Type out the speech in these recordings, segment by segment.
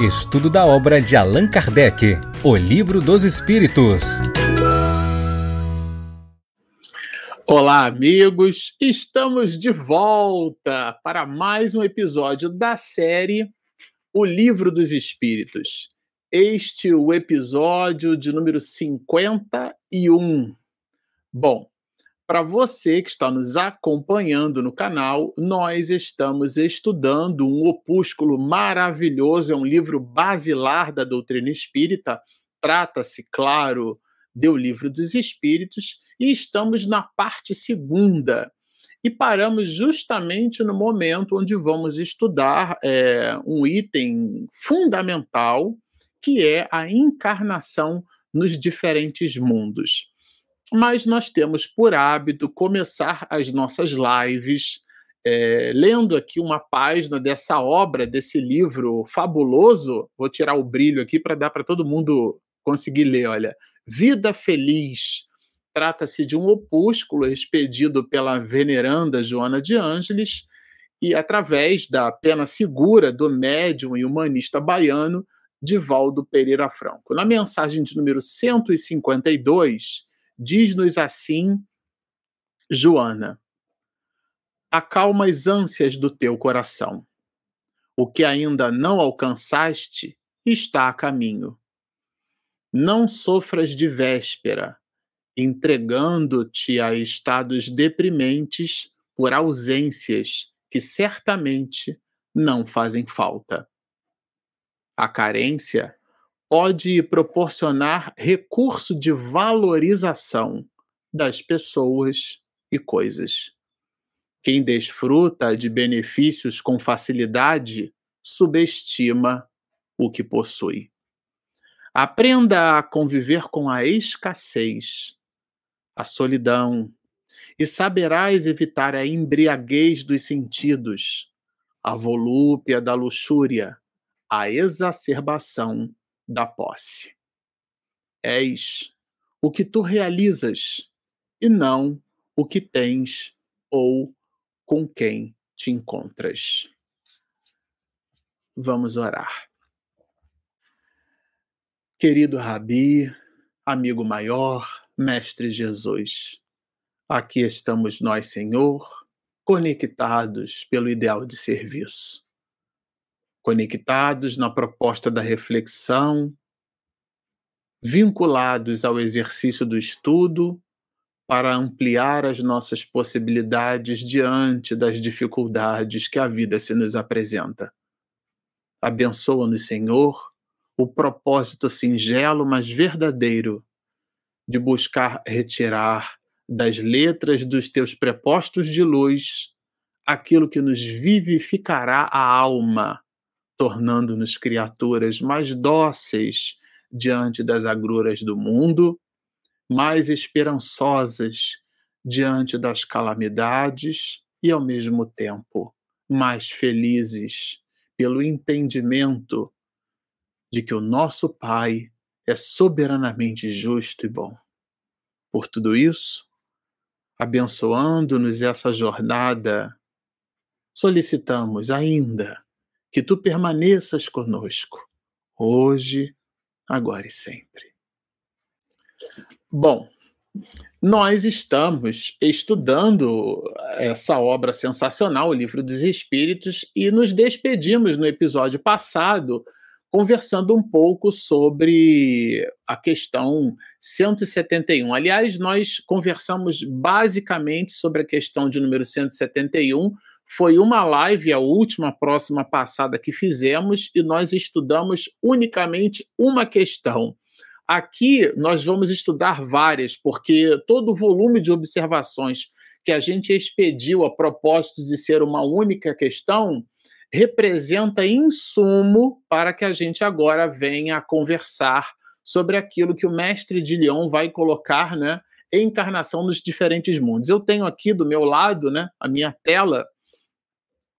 Estudo da obra de Allan Kardec, O Livro dos Espíritos. Olá, amigos! Estamos de volta para mais um episódio da série O Livro dos Espíritos. Este é o episódio de número 51. Bom, para você que está nos acompanhando no canal, nós estamos estudando um opúsculo maravilhoso, é um livro basilar da doutrina espírita. Trata-se, claro, do Livro dos Espíritos e estamos na parte segunda. E paramos justamente no momento onde vamos estudar é, um item fundamental, que é a encarnação nos diferentes mundos mas nós temos por hábito começar as nossas lives é, lendo aqui uma página dessa obra, desse livro fabuloso. Vou tirar o brilho aqui para dar para todo mundo conseguir ler. Olha, Vida Feliz. Trata-se de um opúsculo expedido pela veneranda Joana de Ângeles e através da pena segura do médium e humanista baiano Divaldo Pereira Franco. Na mensagem de número 152, Diz-nos assim, Joana: Acalma as ânsias do teu coração. O que ainda não alcançaste está a caminho. Não sofras de véspera, entregando-te a estados deprimentes por ausências que certamente não fazem falta. A carência pode proporcionar recurso de valorização das pessoas e coisas. Quem desfruta de benefícios com facilidade subestima o que possui. Aprenda a conviver com a escassez, a solidão, e saberás evitar a embriaguez dos sentidos, a volúpia da luxúria, a exacerbação da posse. És o que tu realizas e não o que tens ou com quem te encontras. Vamos orar. Querido Rabi, amigo maior, Mestre Jesus, aqui estamos nós, Senhor, conectados pelo ideal de serviço conectados na proposta da reflexão, vinculados ao exercício do estudo para ampliar as nossas possibilidades diante das dificuldades que a vida se nos apresenta. Abençoa-nos, Senhor, o propósito singelo, mas verdadeiro, de buscar retirar das letras dos teus prepostos de luz aquilo que nos vivificará a alma tornando-nos criaturas mais dóceis diante das agruras do mundo, mais esperançosas diante das calamidades e, ao mesmo tempo, mais felizes pelo entendimento de que o nosso Pai é soberanamente justo e bom. Por tudo isso, abençoando-nos essa jornada, solicitamos ainda que tu permaneças conosco, hoje, agora e sempre. Bom, nós estamos estudando essa obra sensacional, o Livro dos Espíritos, e nos despedimos no episódio passado conversando um pouco sobre a questão 171. Aliás, nós conversamos basicamente sobre a questão de número 171 foi uma live, a última próxima passada que fizemos, e nós estudamos unicamente uma questão. Aqui nós vamos estudar várias, porque todo o volume de observações que a gente expediu a propósito de ser uma única questão representa insumo para que a gente agora venha a conversar sobre aquilo que o mestre de Lyon vai colocar, né, encarnação nos diferentes mundos. Eu tenho aqui do meu lado, né, a minha tela,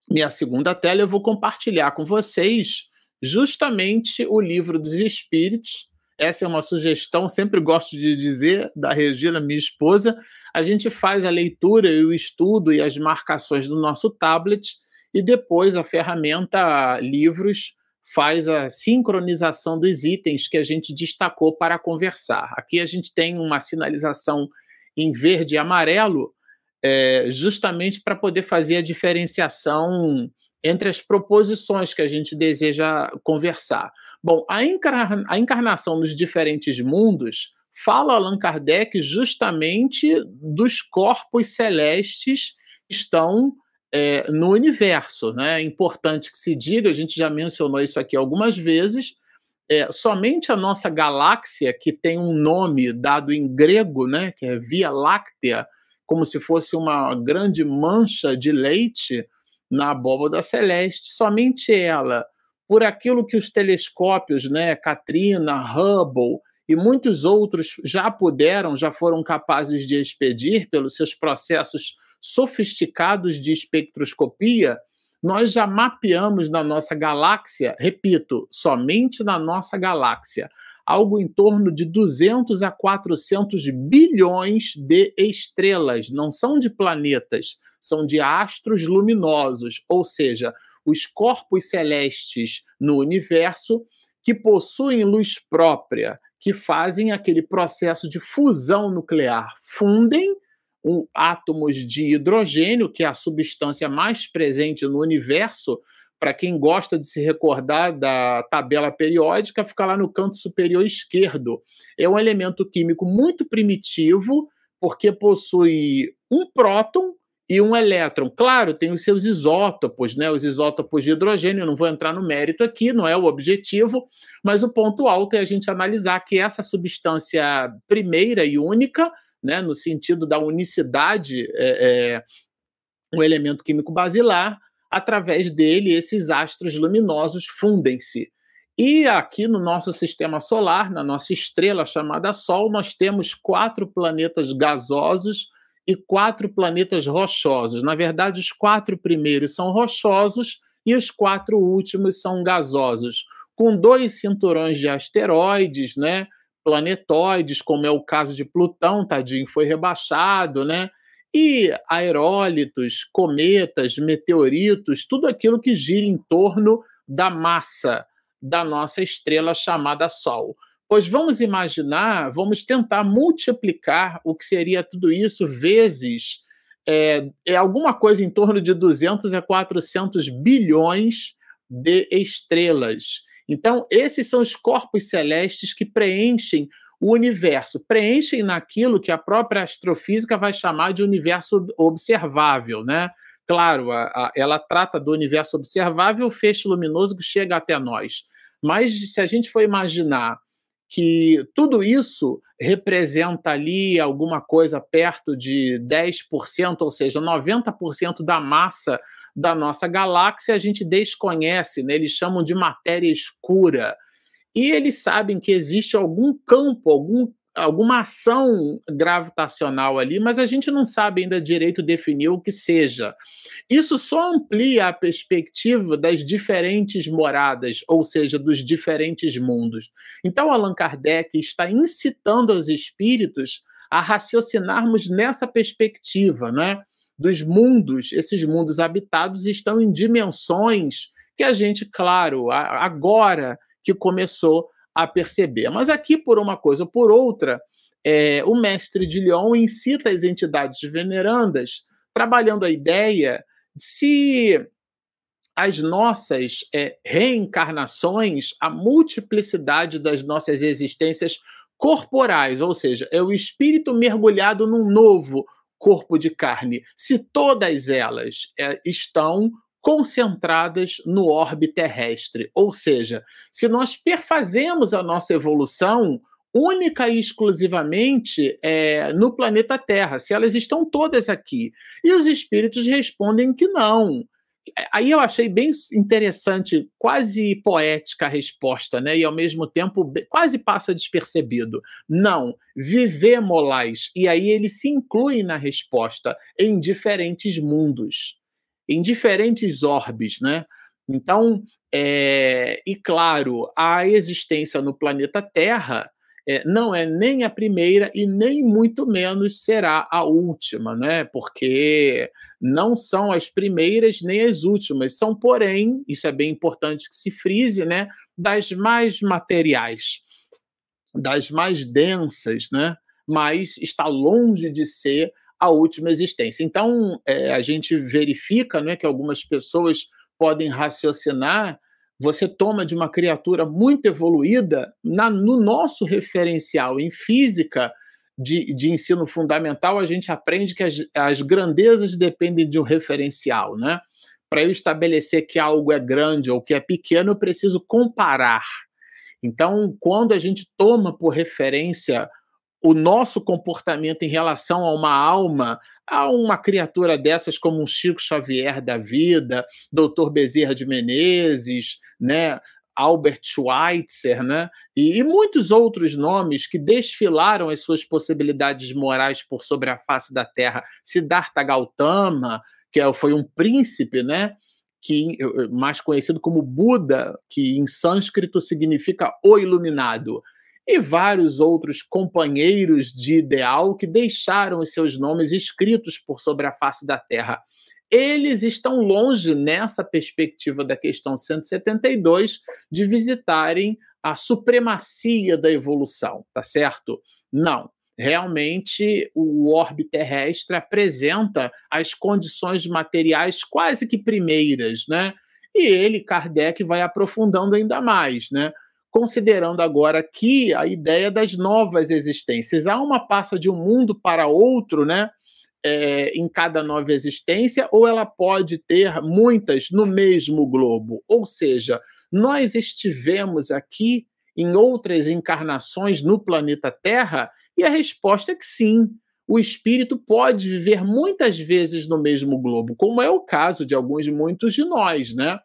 minha segunda tela, eu vou compartilhar com vocês justamente o livro dos Espíritos. Essa é uma sugestão, sempre gosto de dizer, da Regina, minha esposa. A gente faz a leitura e o estudo e as marcações do nosso tablet, e depois a ferramenta Livros faz a sincronização dos itens que a gente destacou para conversar. Aqui a gente tem uma sinalização em verde e amarelo, é, justamente para poder fazer a diferenciação entre as proposições que a gente deseja conversar. Bom, a, encarna a encarnação nos diferentes mundos fala Allan Kardec justamente dos corpos celestes que estão é, no universo. Né? É importante que se diga, a gente já mencionou isso aqui algumas vezes, é, somente a nossa galáxia, que tem um nome dado em grego, né, que é Via Láctea, como se fosse uma grande mancha de leite na abóbada celeste, somente ela, por aquilo que os telescópios, né, Katrina, Hubble e muitos outros já puderam, já foram capazes de expedir pelos seus processos sofisticados de espectroscopia, nós já mapeamos na nossa galáxia, repito, somente na nossa galáxia, algo em torno de 200 a 400 bilhões de estrelas, não são de planetas, são de astros luminosos, ou seja, os corpos celestes no universo que possuem luz própria, que fazem aquele processo de fusão nuclear, fundem um, átomos de hidrogênio, que é a substância mais presente no universo. Para quem gosta de se recordar da tabela periódica, fica lá no canto superior esquerdo. É um elemento químico muito primitivo, porque possui um próton e um elétron. Claro, tem os seus isótopos, né? Os isótopos de hidrogênio, não vou entrar no mérito aqui, não é o objetivo, mas o ponto alto é a gente analisar que essa substância primeira e única né, no sentido da unicidade, é, é, um elemento químico basilar, através dele esses astros luminosos fundem-se. E aqui no nosso sistema solar, na nossa estrela chamada Sol, nós temos quatro planetas gasosos e quatro planetas rochosos. Na verdade, os quatro primeiros são rochosos e os quatro últimos são gasosos, com dois cinturões de asteroides, né? planetóides, como é o caso de Plutão, tadinho, foi rebaixado, né? E aerólitos, cometas, meteoritos, tudo aquilo que gira em torno da massa da nossa estrela chamada Sol. Pois vamos imaginar, vamos tentar multiplicar o que seria tudo isso vezes é, é alguma coisa em torno de 200 a 400 bilhões de estrelas. Então, esses são os corpos celestes que preenchem o universo, preenchem naquilo que a própria astrofísica vai chamar de universo observável, né? Claro, a, a, ela trata do universo observável, o feixe luminoso que chega até nós. Mas se a gente for imaginar que tudo isso representa ali alguma coisa perto de 10%, ou seja, 90% da massa da nossa galáxia, a gente desconhece, né? eles chamam de matéria escura. E eles sabem que existe algum campo, algum alguma ação gravitacional ali, mas a gente não sabe ainda direito definir o que seja. Isso só amplia a perspectiva das diferentes moradas, ou seja, dos diferentes mundos. Então, Allan Kardec está incitando os espíritos a raciocinarmos nessa perspectiva, né? Dos mundos, esses mundos habitados estão em dimensões que a gente, claro, agora que começou a perceber. Mas aqui, por uma coisa ou por outra, é, o mestre de Lyon incita as entidades venerandas, trabalhando a ideia de se as nossas é, reencarnações, a multiplicidade das nossas existências corporais, ou seja, é o espírito mergulhado num novo corpo de carne, se todas elas é, estão concentradas no orbe terrestre. Ou seja, se nós perfazemos a nossa evolução única e exclusivamente é, no planeta Terra, se elas estão todas aqui. E os espíritos respondem que não. Aí eu achei bem interessante, quase poética a resposta, né? E ao mesmo tempo quase passa despercebido. Não, vivemos E aí ele se inclui na resposta em diferentes mundos em diferentes orbes, né? Então, é, e claro, a existência no planeta Terra é, não é nem a primeira e nem muito menos será a última, né? Porque não são as primeiras nem as últimas, são, porém, isso é bem importante que se frise, né? Das mais materiais, das mais densas, né? Mas está longe de ser a última existência. Então, é, a gente verifica né, que algumas pessoas podem raciocinar você toma de uma criatura muito evoluída, na, no nosso referencial em física de, de ensino fundamental, a gente aprende que as, as grandezas dependem de um referencial, né? Para eu estabelecer que algo é grande ou que é pequeno, eu preciso comparar. Então, quando a gente toma por referência o nosso comportamento em relação a uma alma, a uma criatura dessas como um Chico Xavier da vida, Dr. Bezerra de Menezes, né, Albert Schweitzer, né, e, e, muitos outros nomes que desfilaram as suas possibilidades morais por sobre a face da Terra. Siddhartha Gautama, que é, foi um príncipe, né, que mais conhecido como Buda, que em sânscrito significa o iluminado e vários outros companheiros de ideal que deixaram os seus nomes escritos por sobre a face da Terra. Eles estão longe, nessa perspectiva da questão 172, de visitarem a supremacia da evolução, tá certo? Não. Realmente, o orbe terrestre apresenta as condições materiais quase que primeiras, né? E ele, Kardec, vai aprofundando ainda mais, né? Considerando agora aqui a ideia das novas existências. Há uma passa de um mundo para outro, né? É, em cada nova existência, ou ela pode ter muitas no mesmo globo. Ou seja, nós estivemos aqui em outras encarnações no planeta Terra, e a resposta é que sim. O espírito pode viver muitas vezes no mesmo globo, como é o caso de alguns, muitos de nós, né?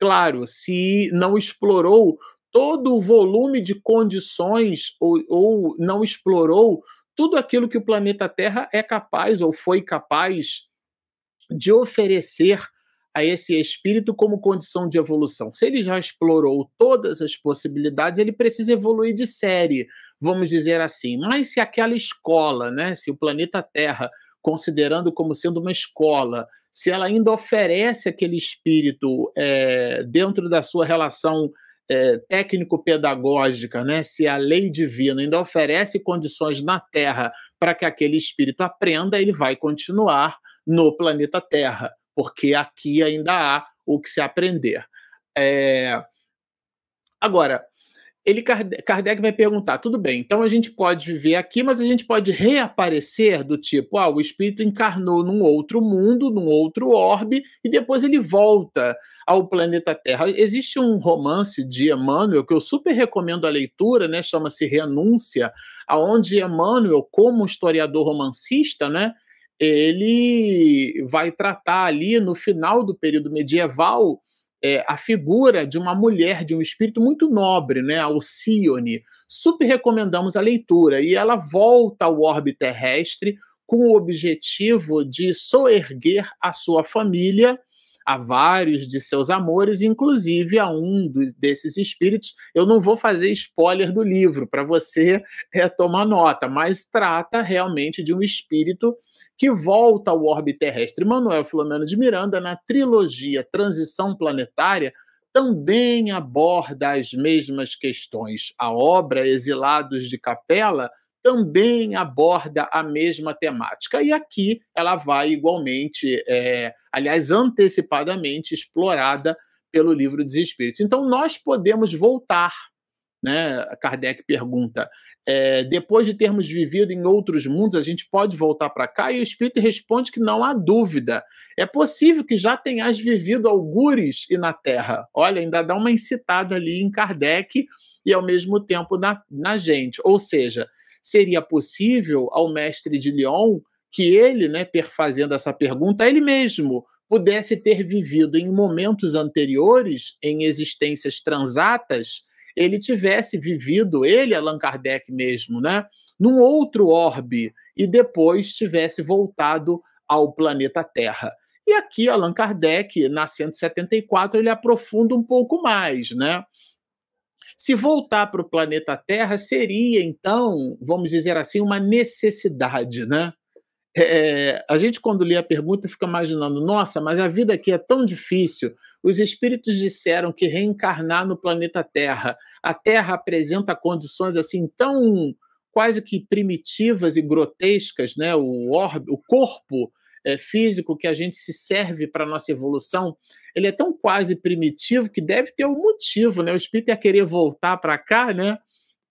Claro, se não explorou todo o volume de condições ou, ou não explorou tudo aquilo que o planeta Terra é capaz ou foi capaz de oferecer a esse espírito como condição de evolução. Se ele já explorou todas as possibilidades, ele precisa evoluir de série, vamos dizer assim. Mas se aquela escola, né, se o planeta Terra, considerando como sendo uma escola, se ela ainda oferece aquele espírito é, dentro da sua relação é, técnico-pedagógica, né, se a lei divina ainda oferece condições na Terra para que aquele espírito aprenda, ele vai continuar no planeta Terra, porque aqui ainda há o que se aprender. É... Agora, ele Kardec vai perguntar: tudo bem, então a gente pode viver aqui, mas a gente pode reaparecer do tipo, ah, o espírito encarnou num outro mundo, num outro orbe, e depois ele volta ao planeta Terra. Existe um romance de Emmanuel que eu super recomendo a leitura, né? Chama-se Renúncia, aonde Emmanuel, como historiador romancista, né? Ele vai tratar ali no final do período medieval é, a figura de uma mulher, de um espírito muito nobre, né, Alcione. Super recomendamos a leitura. E ela volta ao orbe terrestre com o objetivo de soerguer a sua família a vários de seus amores, inclusive a um dos, desses espíritos. Eu não vou fazer spoiler do livro para você é, tomar nota, mas trata realmente de um espírito que volta ao orbe terrestre. Manuel Filomeno de Miranda, na trilogia Transição Planetária, também aborda as mesmas questões. A obra Exilados de Capela também aborda a mesma temática. E aqui ela vai igualmente, é, aliás, antecipadamente explorada pelo livro dos Espíritos. Então, nós podemos voltar, né? Kardec pergunta. É, depois de termos vivido em outros mundos, a gente pode voltar para cá? E o Espírito responde que não há dúvida. É possível que já tenhas vivido algures e na Terra. Olha, ainda dá uma incitada ali em Kardec e ao mesmo tempo na, na gente. Ou seja, seria possível ao mestre de Lyon que ele, né, perfazendo essa pergunta, ele mesmo pudesse ter vivido em momentos anteriores, em existências transatas, ele tivesse vivido, ele, Allan Kardec mesmo, né, num outro orbe e depois tivesse voltado ao planeta Terra. E aqui Allan Kardec, na 174, ele aprofunda um pouco mais, né? Se voltar para o planeta Terra seria, então, vamos dizer assim, uma necessidade, né? É, a gente, quando lê a pergunta, fica imaginando: nossa, mas a vida aqui é tão difícil. Os espíritos disseram que reencarnar no planeta Terra, a Terra apresenta condições assim tão quase que primitivas e grotescas, né? O, orbe, o corpo é, físico que a gente se serve para nossa evolução, ele é tão quase primitivo que deve ter um motivo, né? O espírito ia querer voltar para cá, né?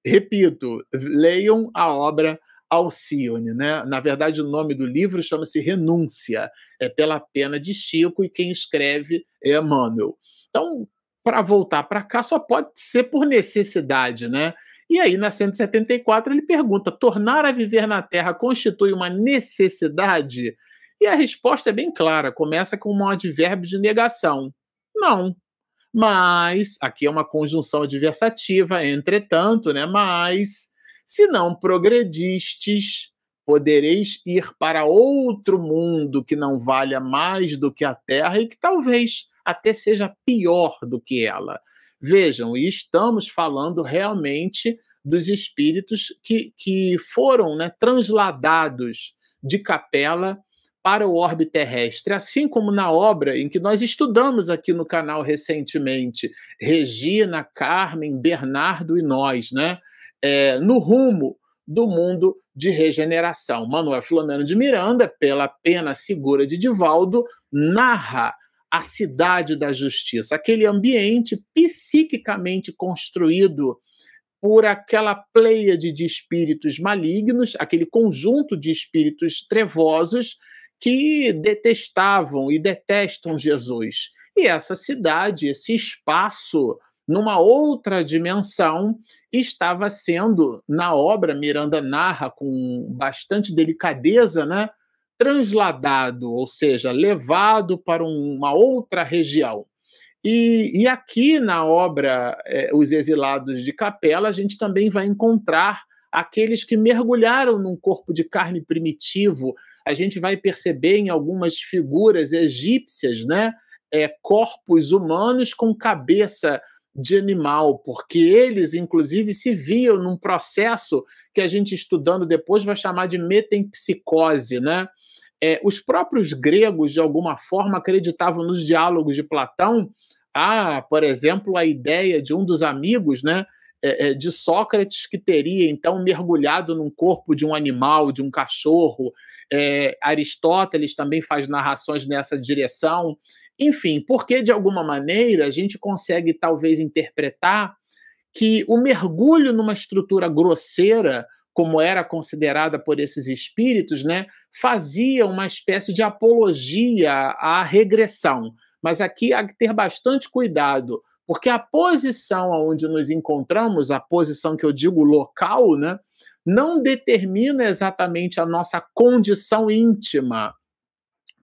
Repito, leiam a obra Alcione, né? Na verdade, o nome do livro chama-se Renúncia, é pela pena de Chico e quem escreve é Emmanuel. Então, para voltar para cá só pode ser por necessidade, né? E aí, na 174, ele pergunta: tornar a viver na Terra constitui uma necessidade? E a resposta é bem clara, começa com um advérbio de negação. Não. Mas, aqui é uma conjunção adversativa, entretanto, né? Mas, se não progredistes, podereis ir para outro mundo que não valha mais do que a terra e que talvez até seja pior do que ela. Vejam, e estamos falando realmente dos espíritos que, que foram né, transladados de capela para o orbe terrestre, assim como na obra em que nós estudamos aqui no canal recentemente, Regina, Carmen, Bernardo e nós, né? É, no rumo do mundo de regeneração. Manuel Filomeno de Miranda, pela pena segura de Divaldo, narra a cidade da justiça, aquele ambiente psiquicamente construído por aquela pleiade de espíritos malignos, aquele conjunto de espíritos trevosos que detestavam e detestam Jesus. E essa cidade, esse espaço, numa outra dimensão, estava sendo, na obra, Miranda narra com bastante delicadeza, né? transladado, ou seja, levado para uma outra região. E, e aqui na obra é, Os Exilados de Capela, a gente também vai encontrar aqueles que mergulharam num corpo de carne primitivo. A gente vai perceber em algumas figuras egípcias, né? É, corpos humanos com cabeça de animal, porque eles, inclusive, se viam num processo que a gente estudando depois vai chamar de metempsicose, né? É, os próprios gregos, de alguma forma, acreditavam nos diálogos de Platão. Ah, por exemplo, a ideia de um dos amigos, né? É, é, de Sócrates que teria então mergulhado num corpo de um animal, de um cachorro. É, Aristóteles também faz narrações nessa direção. Enfim, porque de alguma maneira a gente consegue talvez interpretar que o mergulho numa estrutura grosseira, como era considerada por esses espíritos, né, fazia uma espécie de apologia à regressão. Mas aqui há que ter bastante cuidado, porque a posição onde nos encontramos, a posição que eu digo local, né, não determina exatamente a nossa condição íntima.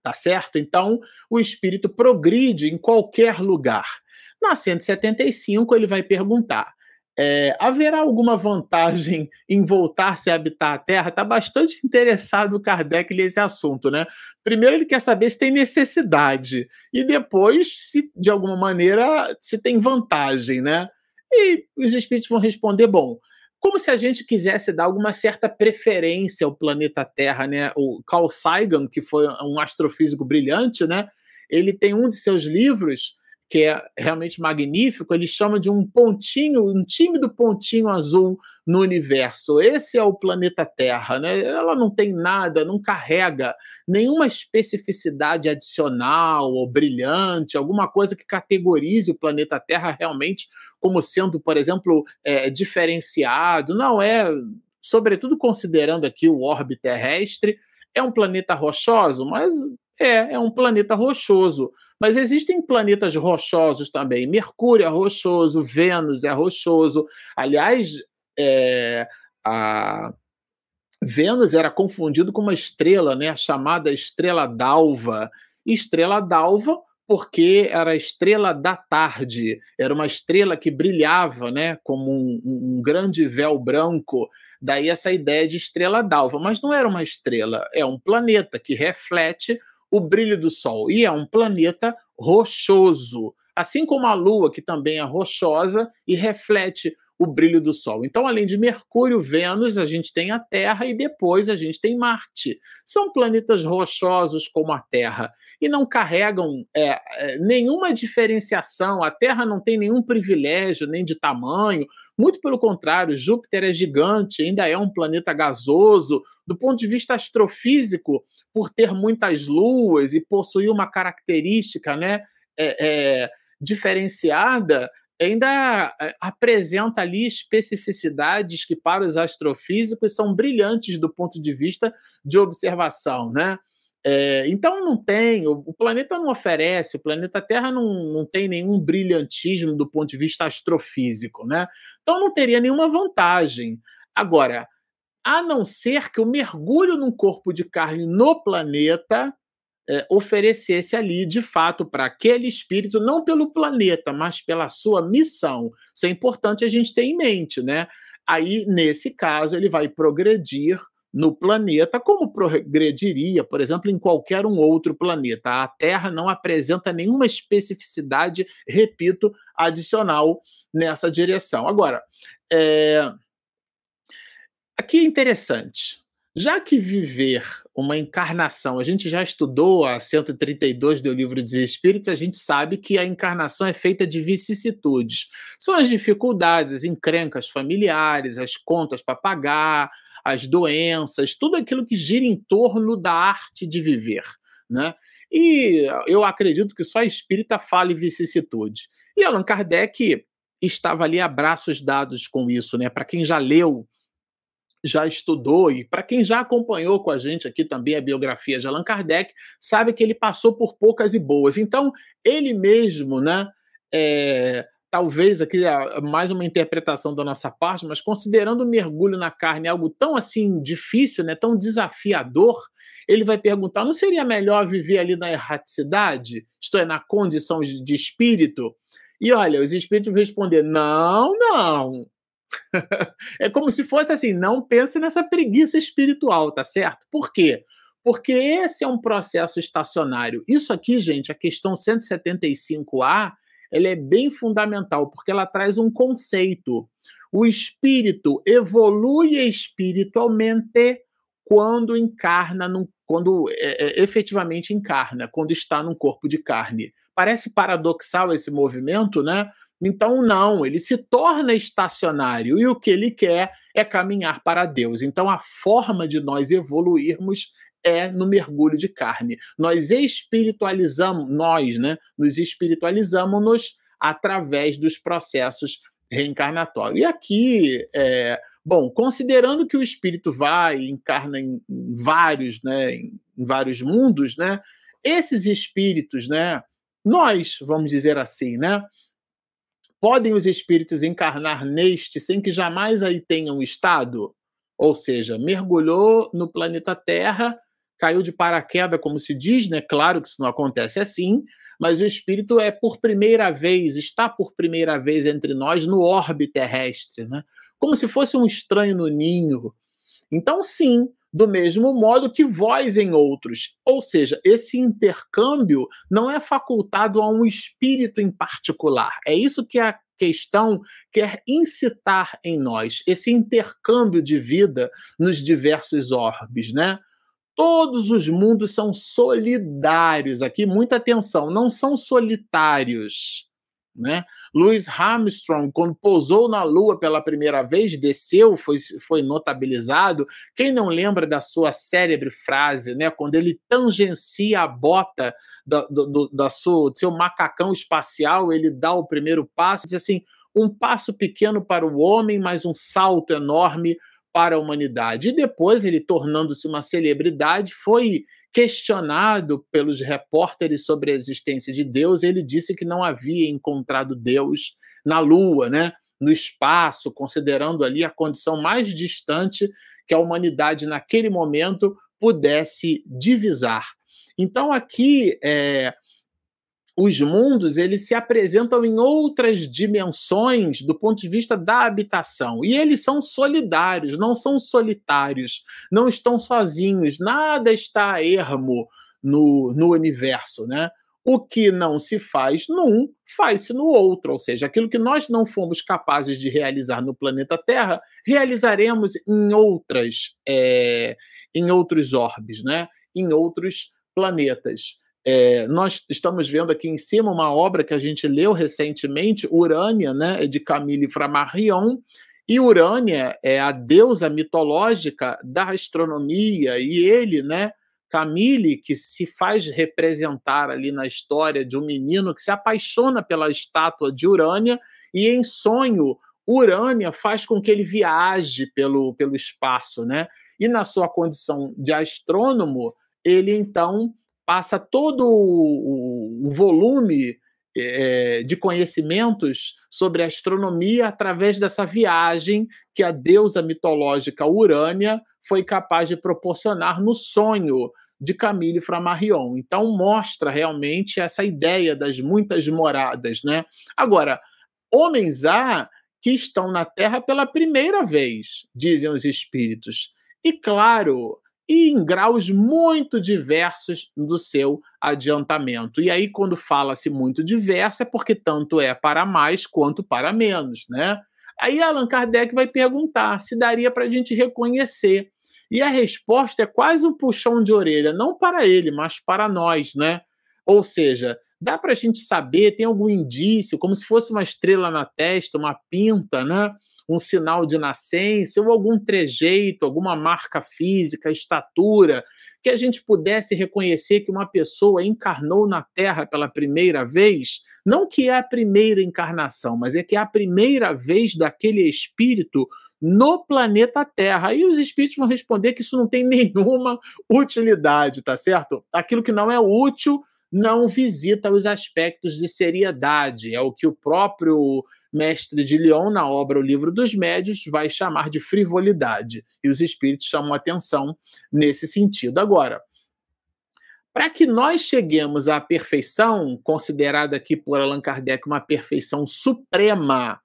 Tá certo? Então, o espírito progride em qualquer lugar. Na 175, ele vai perguntar: é, haverá alguma vantagem em voltar-se a habitar a Terra? Está bastante interessado o Kardec nesse assunto, né? Primeiro ele quer saber se tem necessidade e depois se de alguma maneira se tem vantagem, né? E os espíritos vão responder, bom, como se a gente quisesse dar alguma certa preferência ao planeta Terra, né? O Carl Sagan, que foi um astrofísico brilhante, né? Ele tem um de seus livros que é realmente magnífico, ele chama de um pontinho, um tímido pontinho azul no universo. Esse é o planeta Terra, né? Ela não tem nada, não carrega nenhuma especificidade adicional ou brilhante, alguma coisa que categorize o planeta Terra realmente como sendo, por exemplo, é, diferenciado. Não é, sobretudo considerando aqui o orbe terrestre, é um planeta rochoso, mas é, é um planeta rochoso mas existem planetas rochosos também. Mercúrio é rochoso, Vênus é rochoso. Aliás, é, a Vênus era confundido com uma estrela, né, chamada estrela d'alva. Estrela d'alva porque era a estrela da tarde, era uma estrela que brilhava, né, como um, um, grande véu branco. Daí essa ideia de estrela d'alva, mas não era uma estrela, é um planeta que reflete o brilho do Sol e é um planeta rochoso. Assim como a Lua, que também é rochosa e reflete o brilho do Sol. Então, além de Mercúrio, Vênus, a gente tem a Terra e depois a gente tem Marte. São planetas rochosos como a Terra e não carregam é, é, nenhuma diferenciação. A Terra não tem nenhum privilégio, nem de tamanho. Muito pelo contrário, Júpiter é gigante, ainda é um planeta gasoso. Do ponto de vista astrofísico, por ter muitas luas e possuir uma característica né, é, é diferenciada, ainda eh, apresenta ali especificidades que para os astrofísicos são brilhantes do ponto de vista de observação, né? É, então não tem, o, planeta não oferece, o planeta Terra não, não tem nenhum brilhantismo do ponto de vista astrofísico, né? Então não teria nenhuma vantagem. Agora, a não ser que o mergulho num corpo de carne no planeta é, oferecesse ali, de fato, para aquele espírito, não pelo planeta, mas pela sua missão. Isso é importante a gente ter em mente, né? Aí, nesse caso, ele vai progredir no planeta, como progrediria, por exemplo, em qualquer um outro planeta. A Terra não apresenta nenhuma especificidade, repito, adicional nessa direção. Agora, é... aqui é interessante. Já que viver uma encarnação, a gente já estudou a 132 do Livro dos Espíritos, a gente sabe que a encarnação é feita de vicissitudes. São as dificuldades, as encrencas familiares, as contas para pagar, as doenças, tudo aquilo que gira em torno da arte de viver, né? E eu acredito que só a espírita fale vicissitude. E Allan Kardec estava ali a braços dados com isso, né? Para quem já leu já estudou e para quem já acompanhou com a gente aqui também a biografia de Allan Kardec, sabe que ele passou por poucas e boas. Então, ele mesmo, né, é, talvez aqui mais uma interpretação da nossa parte, mas considerando o mergulho na carne algo tão assim difícil, né, tão desafiador, ele vai perguntar: não seria melhor viver ali na erraticidade, isto é, na condição de espírito? E olha, os espíritos vão responder: não, não, é como se fosse assim, não pense nessa preguiça espiritual, tá certo? Por quê? Porque esse é um processo estacionário. Isso aqui, gente, a questão 175A, ela é bem fundamental, porque ela traz um conceito. O espírito evolui espiritualmente quando encarna, num, quando é, é, efetivamente encarna, quando está num corpo de carne. Parece paradoxal esse movimento, né? Então, não, ele se torna estacionário e o que ele quer é caminhar para Deus. Então, a forma de nós evoluirmos é no mergulho de carne. Nós espiritualizamos, nós, né, nos espiritualizamos através dos processos reencarnatórios. E aqui, é, bom, considerando que o espírito vai e encarna em, vários, né, em vários mundos, né, esses espíritos, né, nós, vamos dizer assim, né, Podem os espíritos encarnar neste sem que jamais aí tenham estado? Ou seja, mergulhou no planeta Terra, caiu de paraquedas, como se diz, né? Claro que isso não acontece assim, mas o espírito é por primeira vez, está por primeira vez entre nós no orbe terrestre, né? Como se fosse um estranho no ninho. Então, sim, do mesmo modo que vós em outros. Ou seja, esse intercâmbio não é facultado a um espírito em particular. É isso que a questão quer incitar em nós, esse intercâmbio de vida nos diversos orbes, né? Todos os mundos são solidários aqui, muita atenção, não são solitários. Né? Louis Armstrong, quando pousou na Lua pela primeira vez, desceu, foi, foi notabilizado. Quem não lembra da sua célebre frase, né? quando ele tangencia a bota da, do, da sua, do seu macacão espacial, ele dá o primeiro passo, diz assim: um passo pequeno para o homem, mas um salto enorme para a humanidade. E depois, ele tornando-se uma celebridade, foi questionado pelos repórteres sobre a existência de Deus, ele disse que não havia encontrado Deus na Lua, né? no espaço, considerando ali a condição mais distante que a humanidade naquele momento pudesse divisar. Então aqui é, os mundos eles se apresentam em outras dimensões do ponto de vista da habitação e eles são solidários, não são solitários, não estão sozinhos, nada está ermo no, no universo, né? o que não se faz num, faz-se no outro. Ou seja, aquilo que nós não fomos capazes de realizar no planeta Terra, realizaremos em outras, é, em outros orbes, né? em outros planetas. É, nós estamos vendo aqui em cima uma obra que a gente leu recentemente, Urânia, né, de Camille Flammarion, e Urânia é a deusa mitológica da astronomia, e ele, né, Camille, que se faz representar ali na história de um menino que se apaixona pela estátua de Urânia e em sonho Urânia faz com que ele viaje pelo, pelo espaço, né? E na sua condição de astrônomo, ele então passa todo o, volume é, de conhecimentos sobre astronomia através dessa viagem que a deusa mitológica Urânia foi capaz de proporcionar no sonho de Camille Flammarion. Então mostra realmente essa ideia das muitas moradas, né? Agora, homens há que estão na Terra pela primeira vez, dizem os espíritos. E claro, e em graus muito diversos do seu adiantamento. E aí, quando fala-se muito diverso, é porque tanto é para mais quanto para menos, né? Aí Allan Kardec vai perguntar se daria para a gente reconhecer e a resposta é quase um puxão de orelha, não para ele, mas para nós, né? Ou seja, dá para a gente saber, tem algum indício, como se fosse uma estrela na testa, uma pinta, né? Um sinal de nascença ou algum trejeito, alguma marca física, estatura, que a gente pudesse reconhecer que uma pessoa encarnou na Terra pela primeira vez, não que é a primeira encarnação, mas é que é a primeira vez daquele espírito no planeta Terra. Aí os espíritos vão responder que isso não tem nenhuma utilidade, tá certo? Aquilo que não é útil não visita os aspectos de seriedade, é o que o próprio mestre de Lyon, na obra O Livro dos Médios, vai chamar de frivolidade. E os espíritos chamam atenção nesse sentido. Agora, para que nós cheguemos à perfeição, considerada aqui por Allan Kardec uma perfeição suprema,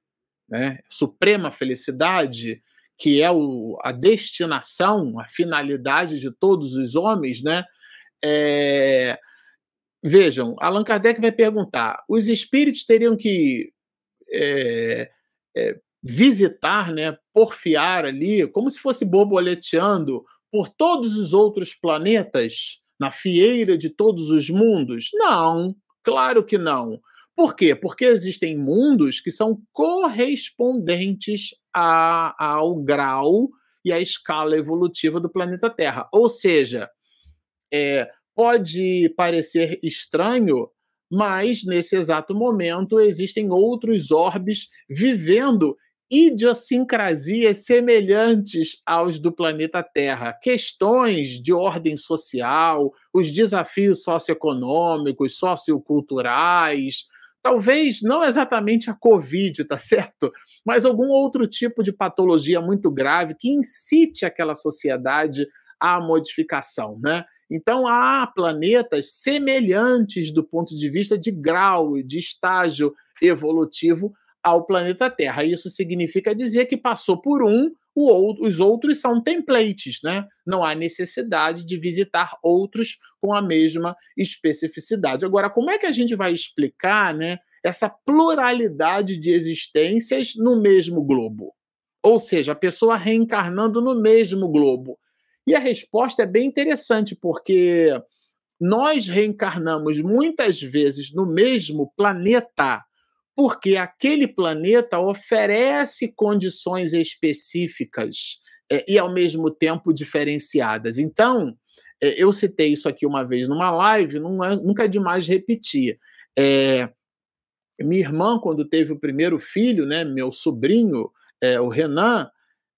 né, suprema felicidade, que é o, a destinação, a finalidade de todos os homens, né? É, vejam, Allan Kardec vai perguntar: os espíritos teriam que é, é, visitar, né, porfiar ali, como se fosse borboleteando por todos os outros planetas, na fieira de todos os mundos? Não, claro que não. Por quê? Porque existem mundos que são correspondentes a, ao grau e à escala evolutiva do planeta Terra. Ou seja, é, pode parecer estranho, mas nesse exato momento existem outros orbes vivendo idiosincrasias semelhantes aos do planeta Terra, questões de ordem social, os desafios socioeconômicos, socioculturais, talvez não exatamente a Covid, tá certo? Mas algum outro tipo de patologia muito grave que incite aquela sociedade à modificação, né? Então há planetas semelhantes do ponto de vista de grau e de estágio evolutivo ao planeta Terra. Isso significa dizer que passou por um, outro, os outros são templates, né? Não há necessidade de visitar outros com a mesma especificidade. Agora, como é que a gente vai explicar, né, essa pluralidade de existências no mesmo globo? Ou seja, a pessoa reencarnando no mesmo globo. E a resposta é bem interessante, porque nós reencarnamos muitas vezes no mesmo planeta porque aquele planeta oferece condições específicas é, e, ao mesmo tempo, diferenciadas. Então, é, eu citei isso aqui uma vez numa live, é, nunca é demais repetir. É, minha irmã, quando teve o primeiro filho, né, meu sobrinho, o Renan,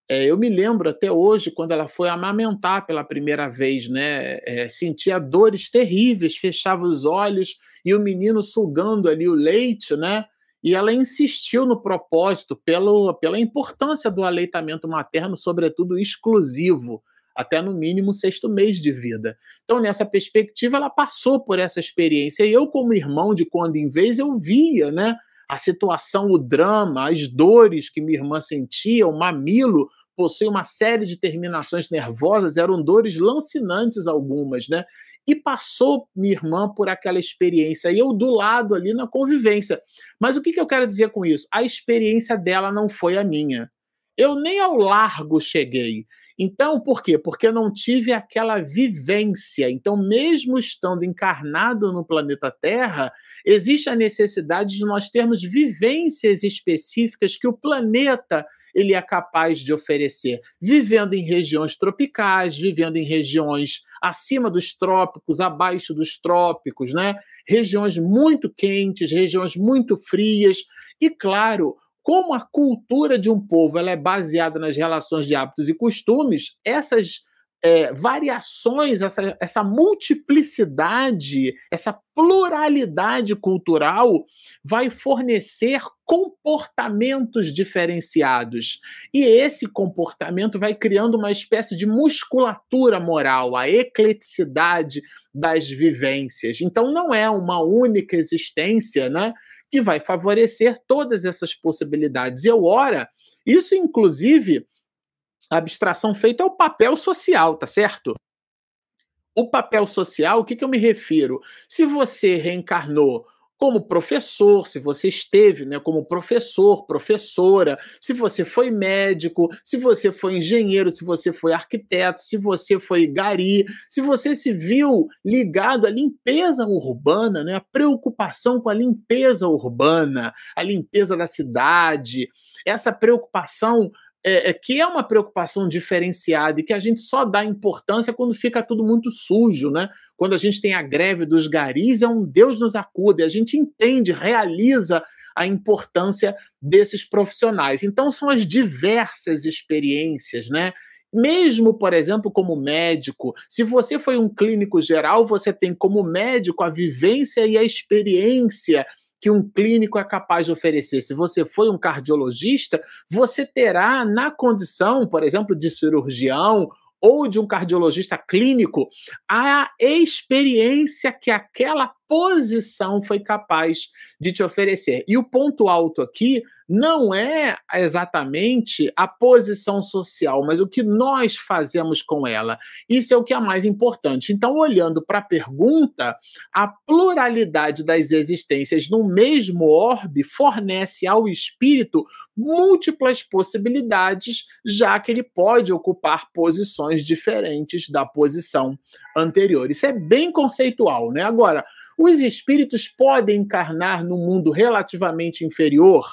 eu me lembro até hoje, quando ela foi amamentar pela primeira vez, né, sentia dores terríveis, fechava os olhos e o menino sugando ali o leite, né? E ela insistiu no propósito pelo, pela importância do aleitamento materno, sobretudo exclusivo, até no mínimo sexto mês de vida. Então, nessa perspectiva, ela passou por essa experiência. E eu, como irmão de quando em vez, eu via, né? A situação, o drama, as dores que minha irmã sentia, o mamilo possui uma série de terminações nervosas, eram dores lancinantes algumas, né? e passou minha irmã por aquela experiência, e eu do lado ali na convivência. Mas o que, que eu quero dizer com isso? A experiência dela não foi a minha. Eu nem ao largo cheguei. Então, por quê? Porque eu não tive aquela vivência. Então, mesmo estando encarnado no planeta Terra, existe a necessidade de nós termos vivências específicas que o planeta ele é capaz de oferecer, vivendo em regiões tropicais, vivendo em regiões acima dos trópicos, abaixo dos trópicos, né? Regiões muito quentes, regiões muito frias e claro, como a cultura de um povo ela é baseada nas relações de hábitos e costumes, essas é, variações, essa, essa multiplicidade, essa pluralidade cultural vai fornecer comportamentos diferenciados. E esse comportamento vai criando uma espécie de musculatura moral, a ecleticidade das vivências. Então, não é uma única existência, né? Que vai favorecer todas essas possibilidades. E eu ora, isso inclusive, a abstração feita é o papel social, tá certo? O papel social, o que, que eu me refiro? Se você reencarnou como professor, se você esteve né, como professor, professora, se você foi médico, se você foi engenheiro, se você foi arquiteto, se você foi gari, se você se viu ligado à limpeza urbana, né, a preocupação com a limpeza urbana, a limpeza da cidade, essa preocupação é, é, que é uma preocupação diferenciada e que a gente só dá importância quando fica tudo muito sujo, né? Quando a gente tem a greve dos garis, é um Deus nos acuda, e a gente entende, realiza a importância desses profissionais. Então, são as diversas experiências, né? Mesmo, por exemplo, como médico, se você foi um clínico geral, você tem como médico a vivência e a experiência que um clínico é capaz de oferecer. Se você foi um cardiologista, você terá na condição, por exemplo, de cirurgião ou de um cardiologista clínico, a experiência que aquela posição foi capaz de te oferecer. E o ponto alto aqui não é exatamente a posição social, mas o que nós fazemos com ela. Isso é o que é mais importante. Então, olhando para a pergunta, a pluralidade das existências no mesmo orbe fornece ao espírito múltiplas possibilidades, já que ele pode ocupar posições diferentes da posição anterior. Isso é bem conceitual, né? Agora, os espíritos podem encarnar num mundo relativamente inferior?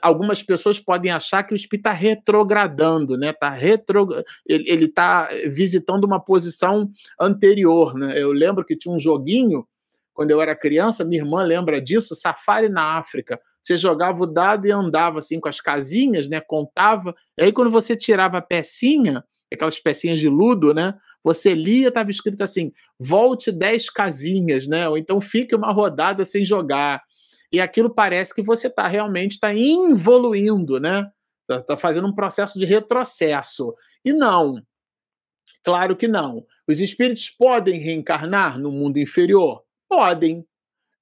Algumas pessoas podem achar que o espírito está retrogradando, né? Tá retro... Ele está visitando uma posição anterior. Né? Eu lembro que tinha um joguinho, quando eu era criança, minha irmã lembra disso, Safari na África. Você jogava o dado e andava assim com as casinhas, né? Contava. E aí, quando você tirava a pecinha, aquelas pecinhas de ludo, né? Você lia, estava escrito assim: volte 10 casinhas, né? Ou então fique uma rodada sem jogar. E aquilo parece que você está realmente está evoluindo, né? Está tá fazendo um processo de retrocesso. E não. Claro que não. Os espíritos podem reencarnar no mundo inferior? Podem.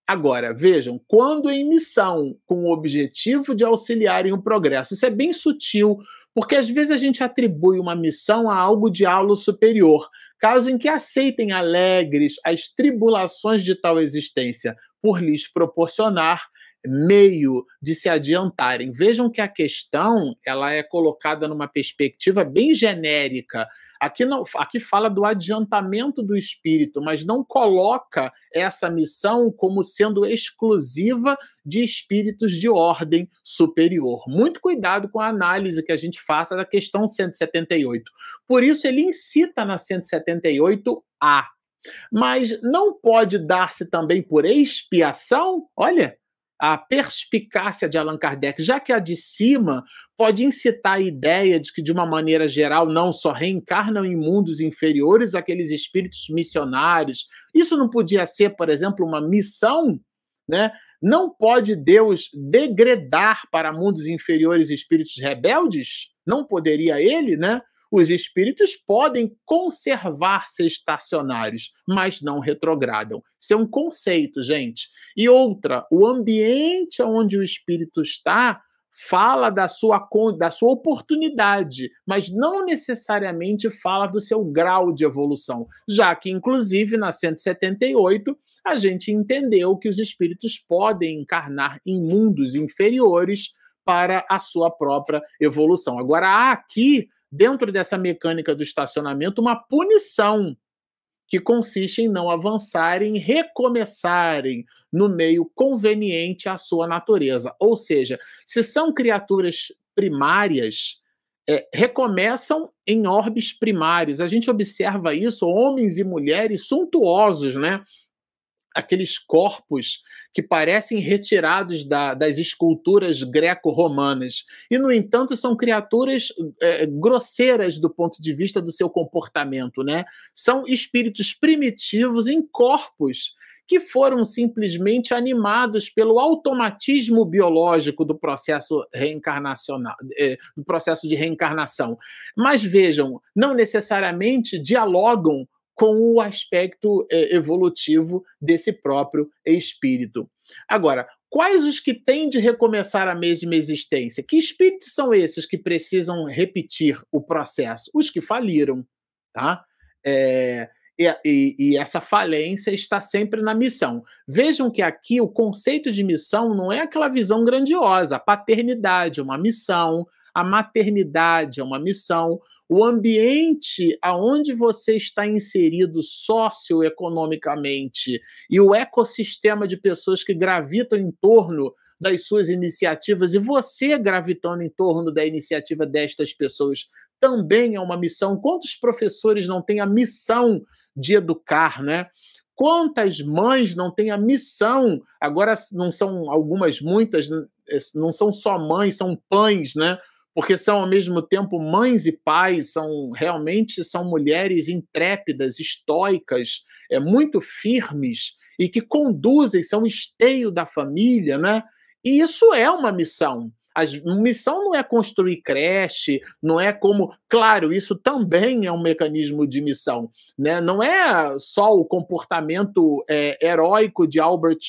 Agora, vejam, quando em missão com o objetivo de auxiliarem o progresso, isso é bem sutil, porque às vezes a gente atribui uma missão a algo de aula superior, caso em que aceitem alegres as tribulações de tal existência, por lhes proporcionar meio de se adiantarem. Vejam que a questão ela é colocada numa perspectiva bem genérica. Aqui, não, aqui fala do adiantamento do espírito, mas não coloca essa missão como sendo exclusiva de espíritos de ordem superior. Muito cuidado com a análise que a gente faça da questão 178. Por isso, ele incita na 178A. Mas não pode dar-se também por expiação? Olha, a perspicácia de Allan Kardec, já que a de cima pode incitar a ideia de que, de uma maneira geral, não só reencarnam em mundos inferiores aqueles espíritos missionários. Isso não podia ser, por exemplo, uma missão, né? Não pode Deus degradar para mundos inferiores espíritos rebeldes? Não poderia ele, né? Os espíritos podem conservar-se estacionários, mas não retrogradam. Isso é um conceito, gente. E outra, o ambiente onde o espírito está fala da sua, da sua oportunidade, mas não necessariamente fala do seu grau de evolução, já que, inclusive, na 178, a gente entendeu que os espíritos podem encarnar em mundos inferiores para a sua própria evolução. Agora, há aqui, dentro dessa mecânica do estacionamento, uma punição que consiste em não avançarem, recomeçarem no meio conveniente à sua natureza. Ou seja, se são criaturas primárias, é, recomeçam em orbes primários. A gente observa isso, homens e mulheres suntuosos, né? Aqueles corpos que parecem retirados da, das esculturas greco-romanas. E, no entanto, são criaturas é, grosseiras do ponto de vista do seu comportamento. Né? São espíritos primitivos em corpos que foram simplesmente animados pelo automatismo biológico do processo reencarnacional, é, do processo de reencarnação. Mas vejam, não necessariamente dialogam com o aspecto é, evolutivo desse próprio espírito. Agora, quais os que têm de recomeçar a mesma existência? Que espíritos são esses que precisam repetir o processo? Os que faliram, tá? É, e, e, essa falência está sempre na missão. Vejam que aqui o conceito de missão não é aquela visão grandiosa. Paternidade uma missão, a maternidade é uma missão, o ambiente aonde você está inserido socioeconomicamente e o ecossistema de pessoas que gravitam em torno das suas iniciativas e você gravitando em torno da iniciativa destas pessoas também é uma missão. Quantos professores não têm a missão de educar, né? Quantas mães não têm a missão? Agora não são algumas, muitas, não são só mães, são pães, né? Porque são ao mesmo tempo mães e pais, são realmente são mulheres intrépidas, estoicas, é muito firmes e que conduzem, são esteio da família, né? E isso é uma missão. A missão não é construir creche, não é como. Claro, isso também é um mecanismo de missão. Né? Não é só o comportamento é, heróico de Albert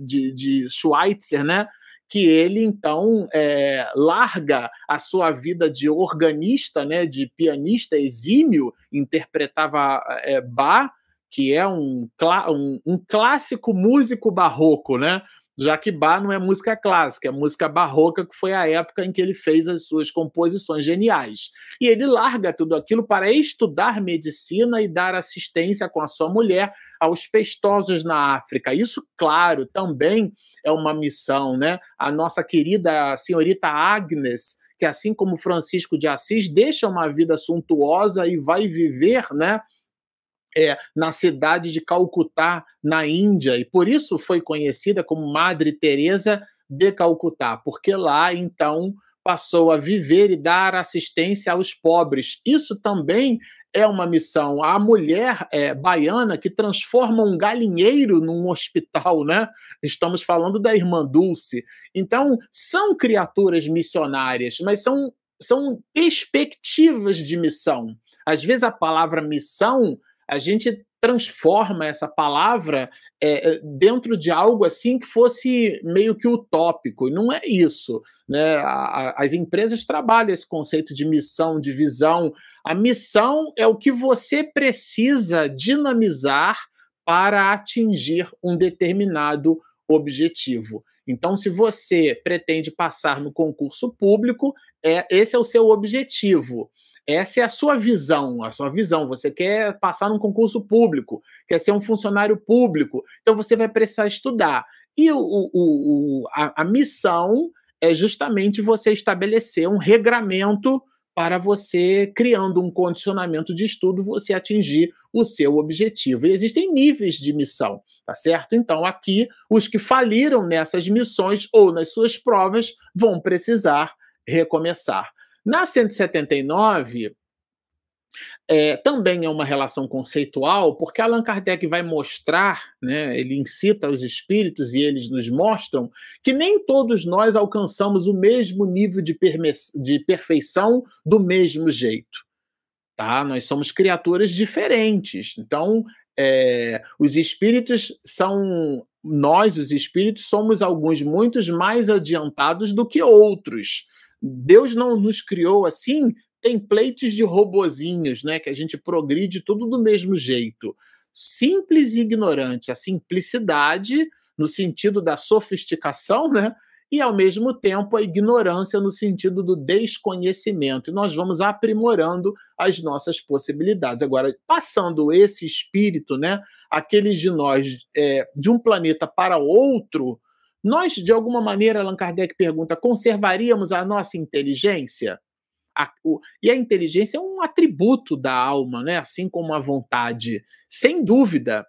de, de Schweitzer, né? Que ele então é, larga a sua vida de organista, né, de pianista exímio, interpretava é, Bach, que é um, um, um clássico músico barroco, né? Já que Bach não é música clássica, é música barroca, que foi a época em que ele fez as suas composições geniais. E ele larga tudo aquilo para estudar medicina e dar assistência com a sua mulher aos pestosos na África. Isso, claro, também é uma missão, né? A nossa querida senhorita Agnes, que assim como Francisco de Assis, deixa uma vida suntuosa e vai viver, né? É, na cidade de Calcutá, na Índia, e por isso foi conhecida como Madre Teresa de Calcutá, porque lá então passou a viver e dar assistência aos pobres. Isso também é uma missão. A mulher é, baiana que transforma um galinheiro num hospital, né? Estamos falando da irmã Dulce. Então, são criaturas missionárias, mas são, são perspectivas de missão. Às vezes a palavra missão a gente transforma essa palavra é, dentro de algo assim que fosse meio que utópico. E não é isso. Né? A, a, as empresas trabalham esse conceito de missão, de visão. A missão é o que você precisa dinamizar para atingir um determinado objetivo. Então, se você pretende passar no concurso público, é, esse é o seu objetivo. Essa é a sua visão, a sua visão. Você quer passar num concurso público, quer ser um funcionário público, então você vai precisar estudar. E o, o, o a, a missão é justamente você estabelecer um regramento para você, criando um condicionamento de estudo, você atingir o seu objetivo. E existem níveis de missão, tá certo? Então, aqui, os que faliram nessas missões ou nas suas provas vão precisar recomeçar. Na 179, é, também é uma relação conceitual, porque Allan Kardec vai mostrar, né, ele incita os espíritos e eles nos mostram que nem todos nós alcançamos o mesmo nível de, de perfeição do mesmo jeito. Tá? Nós somos criaturas diferentes. Então, é, os espíritos são nós, os espíritos, somos alguns muitos mais adiantados do que outros. Deus não nos criou assim templates de robozinhos, né, que a gente progride tudo do mesmo jeito. Simples e ignorante, a simplicidade no sentido da sofisticação, né? E ao mesmo tempo a ignorância no sentido do desconhecimento. E nós vamos aprimorando as nossas possibilidades. Agora, passando esse espírito, né, aqueles de nós é, de um planeta para outro, nós, de alguma maneira, Allan Kardec pergunta, conservaríamos a nossa inteligência? A, o, e a inteligência é um atributo da alma, né? assim como a vontade. Sem dúvida,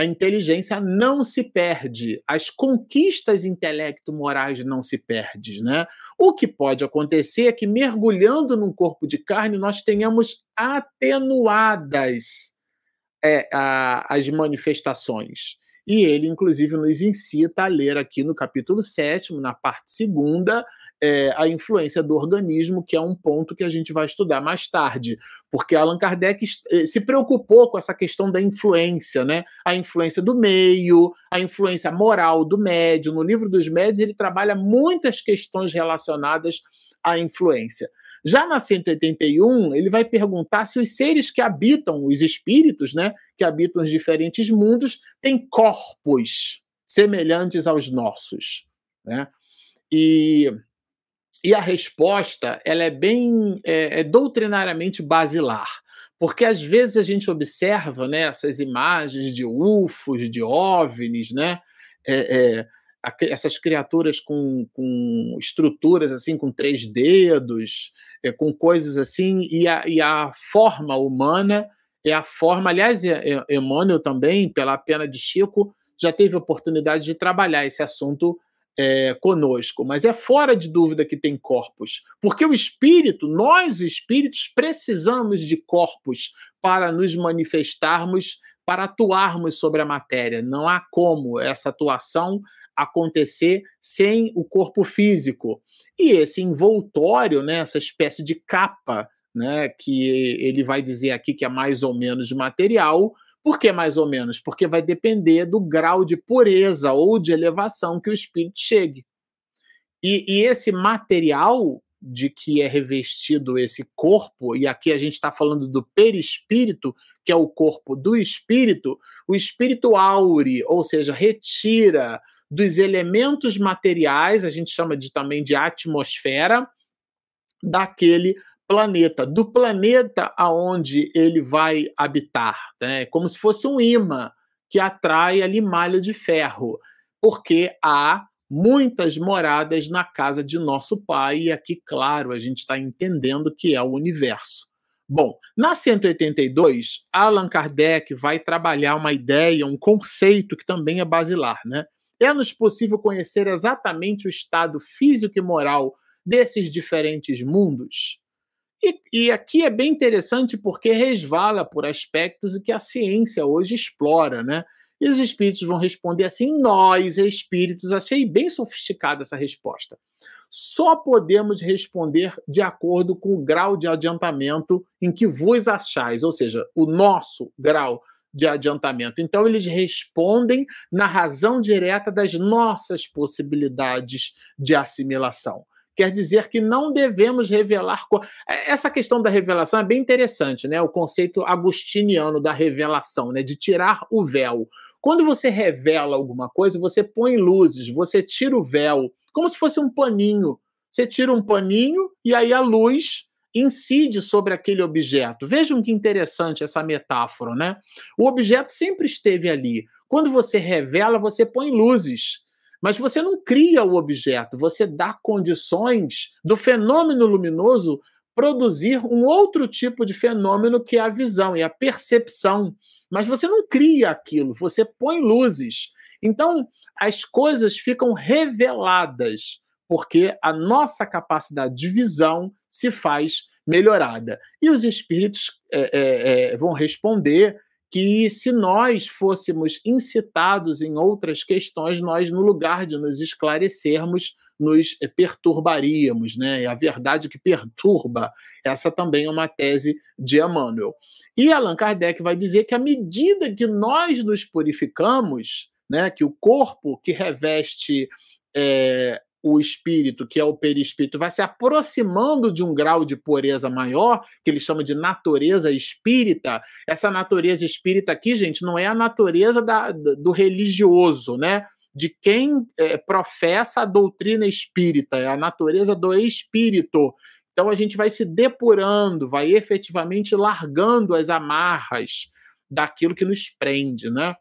a inteligência não se perde, as conquistas intelecto-morais não se perdem. Né? O que pode acontecer é que, mergulhando num corpo de carne, nós tenhamos atenuadas é, a, as manifestações. E ele, inclusive, nos incita a ler aqui no capítulo 7, na parte segunda, é, a influência do organismo, que é um ponto que a gente vai estudar mais tarde, porque Allan Kardec eh, se preocupou com essa questão da influência, né? A influência do meio, a influência moral do médium. No livro dos médios, ele trabalha muitas questões relacionadas à influência. Já na 181, ele vai perguntar se os seres que habitam, os espíritos, né, que habitam os diferentes mundos, têm corpos semelhantes aos nossos, né? E e a resposta ela é bem é, é doutrinariamente basilar, porque às vezes a gente observa né, essas imagens de UFOs, de OVNIs, né, é, é, essas criaturas com, com, estruturas assim, com três dedos, é, com coisas assim, e a, e a, forma humana é a forma. Aliás, Emmanuel também, pela pena de Chico, já teve oportunidade de trabalhar esse assunto é, conosco, mas é fora de dúvida que tem corpos, porque o espírito, nós espíritos, precisamos de corpos para nos manifestarmos, para atuarmos sobre a matéria. Não há como essa atuação acontecer sem o corpo físico. E esse envoltório, né, essa espécie de capa, né, que ele vai dizer aqui que é mais ou menos material, por que mais ou menos? Porque vai depender do grau de pureza ou de elevação que o espírito chegue. E, e esse material de que é revestido esse corpo, e aqui a gente está falando do perispírito, que é o corpo do espírito, o espírito aure, ou seja, retira dos elementos materiais, a gente chama de, também de atmosfera, daquele planeta, do planeta aonde ele vai habitar, né? como se fosse um imã que atrai ali malha de ferro, porque há muitas moradas na casa de nosso Pai, e aqui, claro, a gente está entendendo que é o universo. Bom, na 182, Allan Kardec vai trabalhar uma ideia, um conceito que também é basilar, né? É-nos possível conhecer exatamente o estado físico e moral desses diferentes mundos? E, e, aqui é bem interessante porque resvala por aspectos que a ciência hoje explora, né? E os espíritos vão responder assim: nós, espíritos, achei bem sofisticada essa resposta. Só podemos responder de acordo com o grau de adiantamento em que vos achais, ou seja, o nosso grau de adiantamento. Então, eles respondem na razão direta das nossas possibilidades de assimilação quer dizer que não devemos revelar. É, essa questão da revelação é bem interessante, né? O conceito agustiniano da revelação, né? De tirar o véu. Quando você revela alguma coisa, você põe luzes, você tira o véu, como se fosse um paninho. Você tira um paninho e aí a luz incide sobre aquele objeto. Vejam que interessante essa metáfora, né? O objeto sempre esteve ali. Quando você revela, você põe luzes. Mas você não cria o objeto, você dá condições do fenômeno luminoso produzir um outro tipo de fenômeno que é a visão e a percepção. Mas você não cria aquilo, você põe luzes. Então, as coisas ficam reveladas, porque a nossa capacidade de visão se faz melhorada. E os espíritos é, é, é, vão responder que se nós fôssemos incitados em outras questões, nós, no lugar de nos esclarecermos, nos perturbaríamos, né? E a verdade que perturba, essa também é uma tese de Emmanuel. E Allan Kardec vai dizer que à medida que nós nos purificamos, né? Que o corpo que reveste é, o espírito, que é o perispírito, vai se aproximando de um grau de pureza maior, que ele chama de natureza espírita. Essa natureza espírita aqui, gente, não é a natureza da, do religioso, né? De quem é, professa a doutrina espírita, é a natureza do espírito. Então a gente vai se depurando, vai efetivamente largando as amarras daquilo que nos prende, né?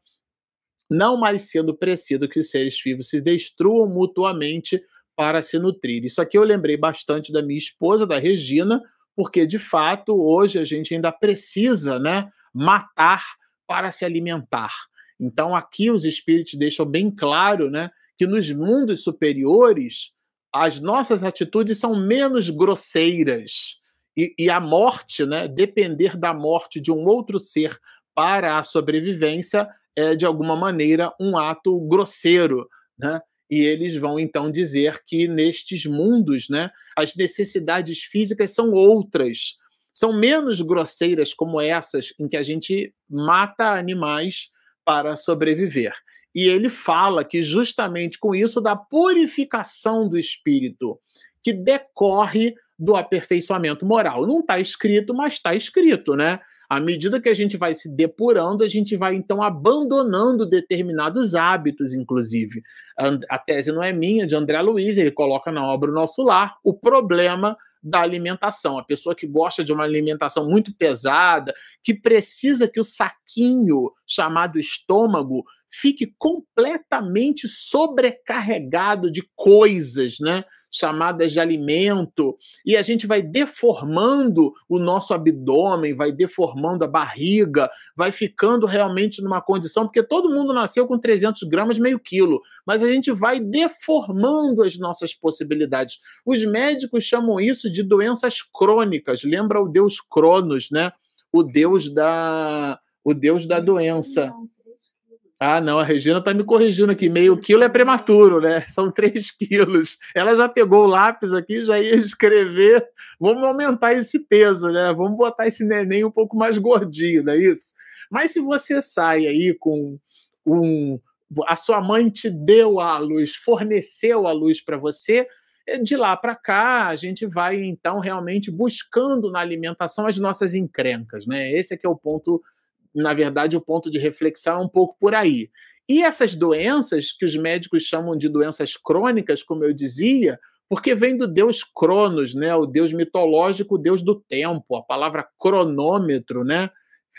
Não mais sendo preciso que os seres vivos se destruam mutuamente para se nutrir. Isso aqui eu lembrei bastante da minha esposa, da Regina, porque de fato hoje a gente ainda precisa, né, matar para se alimentar. Então aqui os espíritos deixam bem claro, né, que nos mundos superiores as nossas atitudes são menos grosseiras e, e a morte, né, depender da morte de um outro ser para a sobrevivência é, de alguma maneira, um ato grosseiro, né? E eles vão então dizer que nestes mundos, né, as necessidades físicas são outras, são menos grosseiras como essas em que a gente mata animais para sobreviver. E ele fala que justamente com isso da purificação do espírito, que decorre do aperfeiçoamento moral. Não está escrito, mas está escrito, né? À medida que a gente vai se depurando, a gente vai então abandonando determinados hábitos, inclusive. A tese não é minha, de André Luiz, ele coloca na obra O Nosso Lar o problema da alimentação. A pessoa que gosta de uma alimentação muito pesada, que precisa que o saquinho chamado estômago fique completamente sobrecarregado de coisas, né? Chamadas de alimento, e a gente vai deformando o nosso abdômen, vai deformando a barriga, vai ficando realmente numa condição, porque todo mundo nasceu com 300 gramas, meio quilo, mas a gente vai deformando as nossas possibilidades. Os médicos chamam isso de doenças crônicas, lembra o deus Cronos, né? O deus da, o deus da doença. Ah, não, a Regina tá me corrigindo aqui. Meio quilo é prematuro, né? São três quilos. Ela já pegou o lápis aqui, já ia escrever. Vamos aumentar esse peso, né? Vamos botar esse neném um pouco mais gordinho, não é isso? Mas se você sai aí com um. A sua mãe te deu a luz, forneceu a luz para você, é, de lá para cá a gente vai então realmente buscando na alimentação as nossas encrencas, né? Esse é que é o ponto na verdade, o ponto de reflexão é um pouco por aí. E essas doenças, que os médicos chamam de doenças crônicas, como eu dizia, porque vem do deus Cronos, né? o deus mitológico, o deus do tempo. A palavra cronômetro né?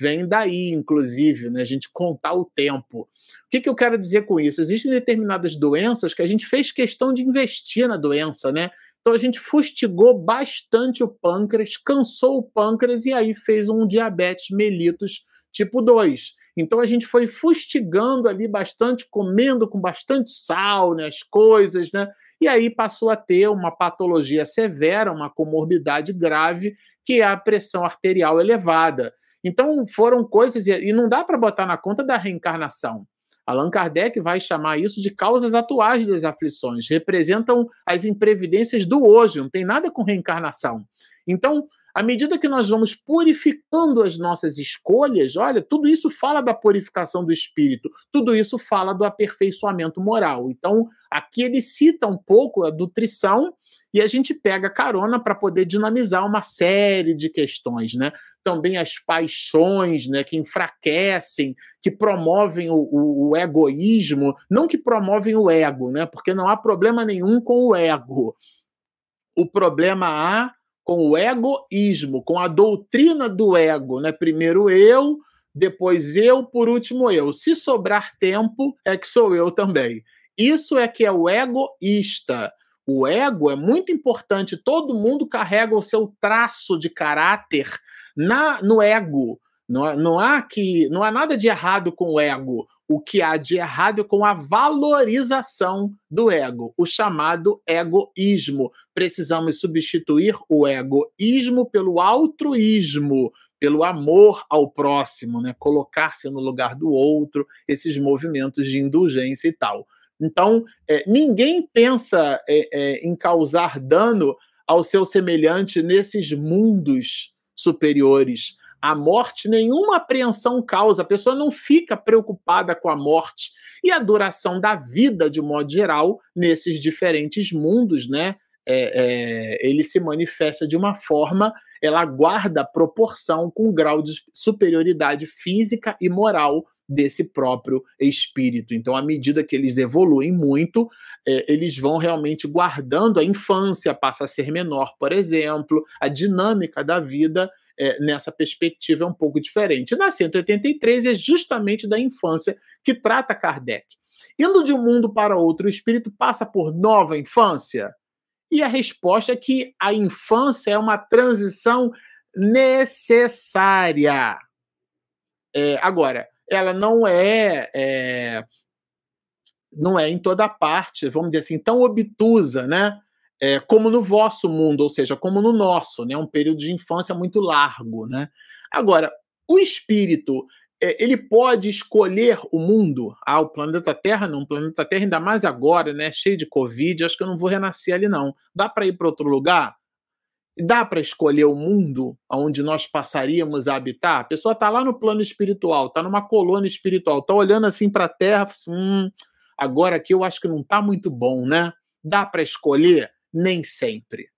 vem daí, inclusive, né? a gente contar o tempo. O que, que eu quero dizer com isso? Existem determinadas doenças que a gente fez questão de investir na doença, né? Então a gente fustigou bastante o pâncreas, cansou o pâncreas e aí fez um diabetes mellitus tipo 2. Então a gente foi fustigando ali bastante, comendo com bastante sal né, as coisas, né? E aí passou a ter uma patologia severa, uma comorbidade grave, que é a pressão arterial elevada. Então foram coisas, e não dá para botar na conta da reencarnação. Allan Kardec vai chamar isso de causas atuais das aflições, representam as imprevidências do hoje, não tem nada com reencarnação. Então, à medida que nós vamos purificando as nossas escolhas, olha, tudo isso fala da purificação do espírito, tudo isso fala do aperfeiçoamento moral. Então, aqui ele cita um pouco a nutrição e a gente pega carona para poder dinamizar uma série de questões, né? Também as paixões, né, que enfraquecem, que promovem o, o, o egoísmo, não que promovem o ego, né? Porque não há problema nenhum com o ego. O problema há com o egoísmo, com a doutrina do ego, né? Primeiro eu, depois eu, por último eu. Se sobrar tempo, é que sou eu também. Isso é que é o egoísta. O ego é muito importante. Todo mundo carrega o seu traço de caráter na no ego. Não, não há que não há nada de errado com o ego. O que há de errado com a valorização do ego, o chamado egoísmo. Precisamos substituir o egoísmo pelo altruísmo, pelo amor ao próximo, né? colocar-se no lugar do outro, esses movimentos de indulgência e tal. Então, é, ninguém pensa é, é, em causar dano ao seu semelhante nesses mundos superiores A morte nenhuma apreensão causa, a pessoa não fica preocupada com a morte e a duração da vida, de modo geral, nesses diferentes mundos, né? É, é, ele se manifesta de uma forma, ela guarda proporção com o grau de superioridade física e moral desse próprio espírito. Então, à medida que eles evoluem muito, é, eles vão realmente guardando a infância, passa a ser menor, por exemplo, a dinâmica da vida é, nessa perspectiva é um pouco diferente. Na 183 é justamente da infância que trata Kardec. Indo de um mundo para outro, o espírito passa por nova infância? E a resposta é que a infância é uma transição necessária. É, agora, ela não é, é, não é em toda parte, vamos dizer assim, tão obtusa, né? É, como no vosso mundo, ou seja, como no nosso, né? Um período de infância muito largo, né? Agora, o espírito é, ele pode escolher o mundo. Ah, o planeta Terra não, o planeta Terra ainda mais agora, né? Cheio de Covid, acho que eu não vou renascer ali não. Dá para ir para outro lugar? Dá para escolher o mundo onde nós passaríamos a habitar? A pessoa está lá no plano espiritual, está numa colônia espiritual, está olhando assim para a Terra, assim, hum, agora aqui eu acho que não está muito bom, né? Dá para escolher? Nem sempre.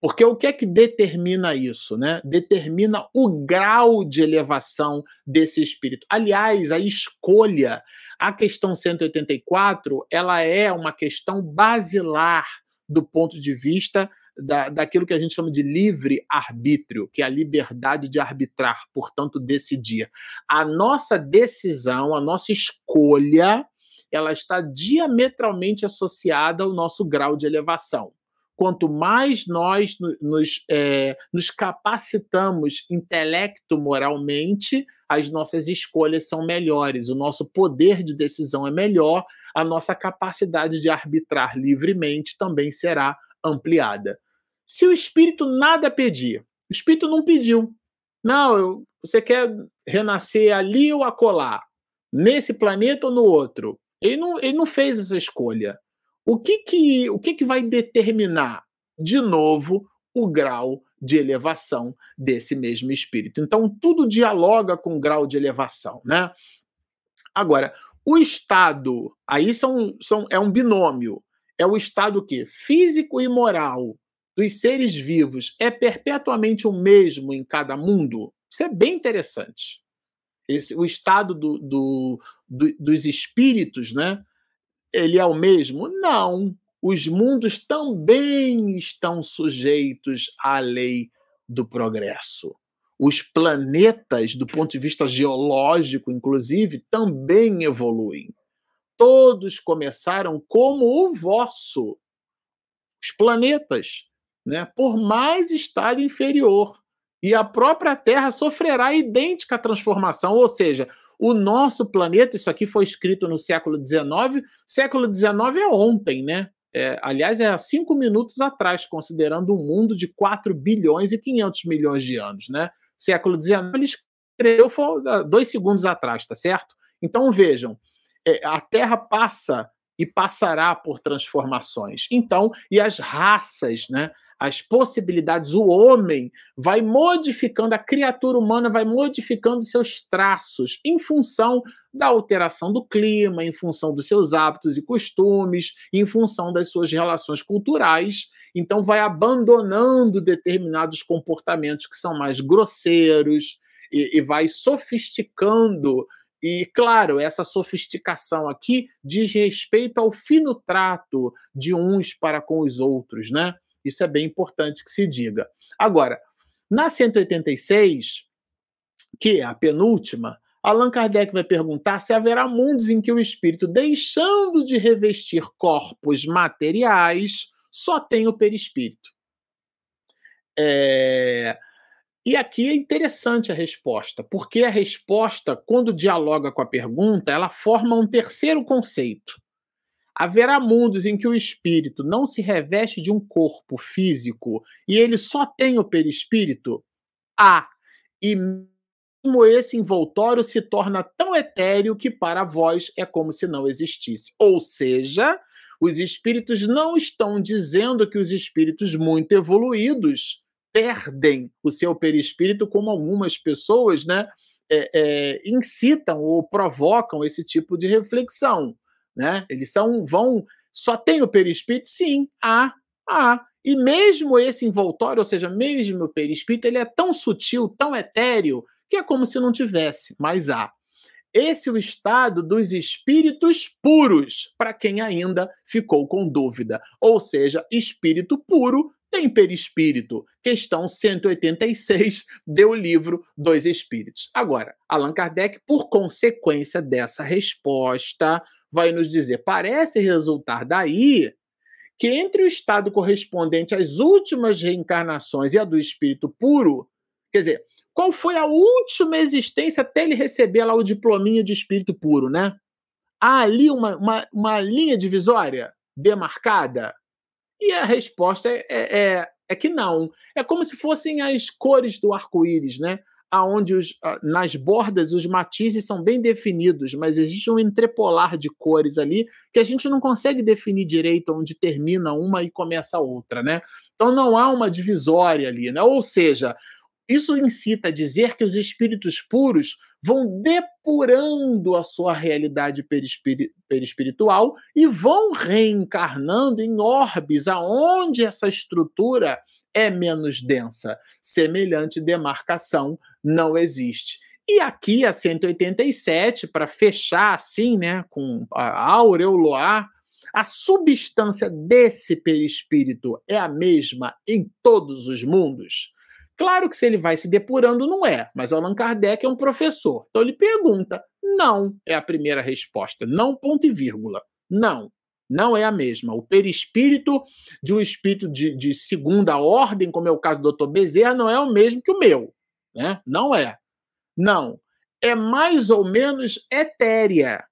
Porque o que é que determina isso? Né? Determina o grau de elevação desse espírito. Aliás, a escolha, a questão 184, ela é uma questão basilar do ponto de vista da, daquilo que a gente chama de livre arbítrio, que é a liberdade de arbitrar, portanto, decidir. A nossa decisão, a nossa escolha, ela está diametralmente associada ao nosso grau de elevação. Quanto mais nós nos, é, nos capacitamos intelecto moralmente, as nossas escolhas são melhores, o nosso poder de decisão é melhor, a nossa capacidade de arbitrar livremente também será ampliada. Se o espírito nada pedir, o espírito não pediu. Não, eu, você quer renascer ali ou acolá, nesse planeta ou no outro. Ele não, ele não fez essa escolha. O que, que, o que, que vai determinar, de novo, o grau de elevação desse mesmo espírito? Então, tudo dialoga com o grau de elevação, né? Agora, o estado, aí são, são, é um binômio. É o estado que físico e moral dos seres vivos é perpetuamente o mesmo em cada mundo? Isso é bem interessante. Esse, o estado do, do, do, dos espíritos, né? Ele é o mesmo? Não. Os mundos também estão sujeitos à lei do progresso. Os planetas, do ponto de vista geológico, inclusive, também evoluem. Todos começaram como o vosso. Os planetas né, por mais estado inferior. E a própria Terra sofrerá idêntica transformação, ou seja, o nosso planeta, isso aqui foi escrito no século XIX, século XIX é ontem, né? É, aliás, é há cinco minutos atrás, considerando um mundo de 4 bilhões e 500 milhões de anos, né? Século XIX, ele escreveu dois segundos atrás, tá certo? Então vejam, é, a Terra passa e passará por transformações. Então, e as raças, né? As possibilidades, o homem vai modificando, a criatura humana vai modificando seus traços em função da alteração do clima, em função dos seus hábitos e costumes, em função das suas relações culturais. Então, vai abandonando determinados comportamentos que são mais grosseiros e, e vai sofisticando e, claro, essa sofisticação aqui diz respeito ao fino trato de uns para com os outros, né? Isso é bem importante que se diga. Agora, na 186, que é a penúltima, Allan Kardec vai perguntar se haverá mundos em que o espírito, deixando de revestir corpos materiais, só tem o perispírito. É... E aqui é interessante a resposta, porque a resposta, quando dialoga com a pergunta, ela forma um terceiro conceito. Haverá mundos em que o espírito não se reveste de um corpo físico e ele só tem o perispírito? Há. E mesmo esse envoltório se torna tão etéreo que para vós é como se não existisse. Ou seja, os espíritos não estão dizendo que os espíritos muito evoluídos perdem o seu perispírito, como algumas pessoas, né? É, é, incitam ou provocam esse tipo de reflexão, né? Eles são vão só tem o perispírito? Sim, há, há. E mesmo esse envoltório, ou seja, mesmo o perispírito, ele é tão sutil, tão etéreo, que é como se não tivesse, mas há. Esse é o estado dos espíritos puros, para quem ainda ficou com dúvida. Ou seja, espírito puro tem perispírito. Questão 186 do livro dos Espíritos. Agora, Allan Kardec, por consequência dessa resposta, vai nos dizer: parece resultar daí que entre o estado correspondente às últimas reencarnações e a do espírito puro, quer dizer, qual foi a última existência até ele receber lá o diplominha de espírito puro, né? Há ali uma, uma, uma linha divisória demarcada? E a resposta é, é, é, é que não. É como se fossem as cores do arco-íris, né? Aonde os, nas bordas os matizes são bem definidos, mas existe um entrepolar de cores ali que a gente não consegue definir direito onde termina uma e começa a outra, né? Então não há uma divisória ali, né? Ou seja, isso incita a dizer que os espíritos puros vão depurando a sua realidade perispiritual e vão reencarnando em orbes aonde essa estrutura é menos densa. Semelhante demarcação não existe. E aqui a 187, para fechar assim, né, com a aureoloar, a substância desse perispírito é a mesma em todos os mundos? Claro que se ele vai se depurando, não é, mas Allan Kardec é um professor. Então ele pergunta: não é a primeira resposta, não ponto e vírgula. Não não é a mesma. O perispírito de um espírito de, de segunda ordem, como é o caso do Dr. Bezerra, não é o mesmo que o meu. Né? Não é. Não. É mais ou menos etérea.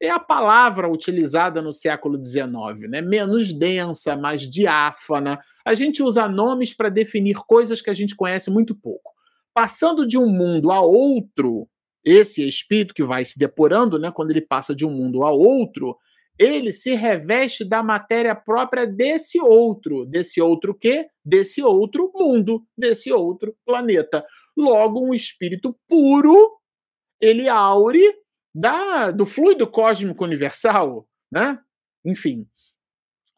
É a palavra utilizada no século XIX, né? menos densa, mais diáfana. A gente usa nomes para definir coisas que a gente conhece muito pouco. Passando de um mundo a outro, esse espírito que vai se depurando, né, quando ele passa de um mundo a outro, ele se reveste da matéria própria desse outro, desse outro quê? Desse outro mundo, desse outro planeta. Logo, um espírito puro, ele aure da, do fluido cósmico universal, né? Enfim,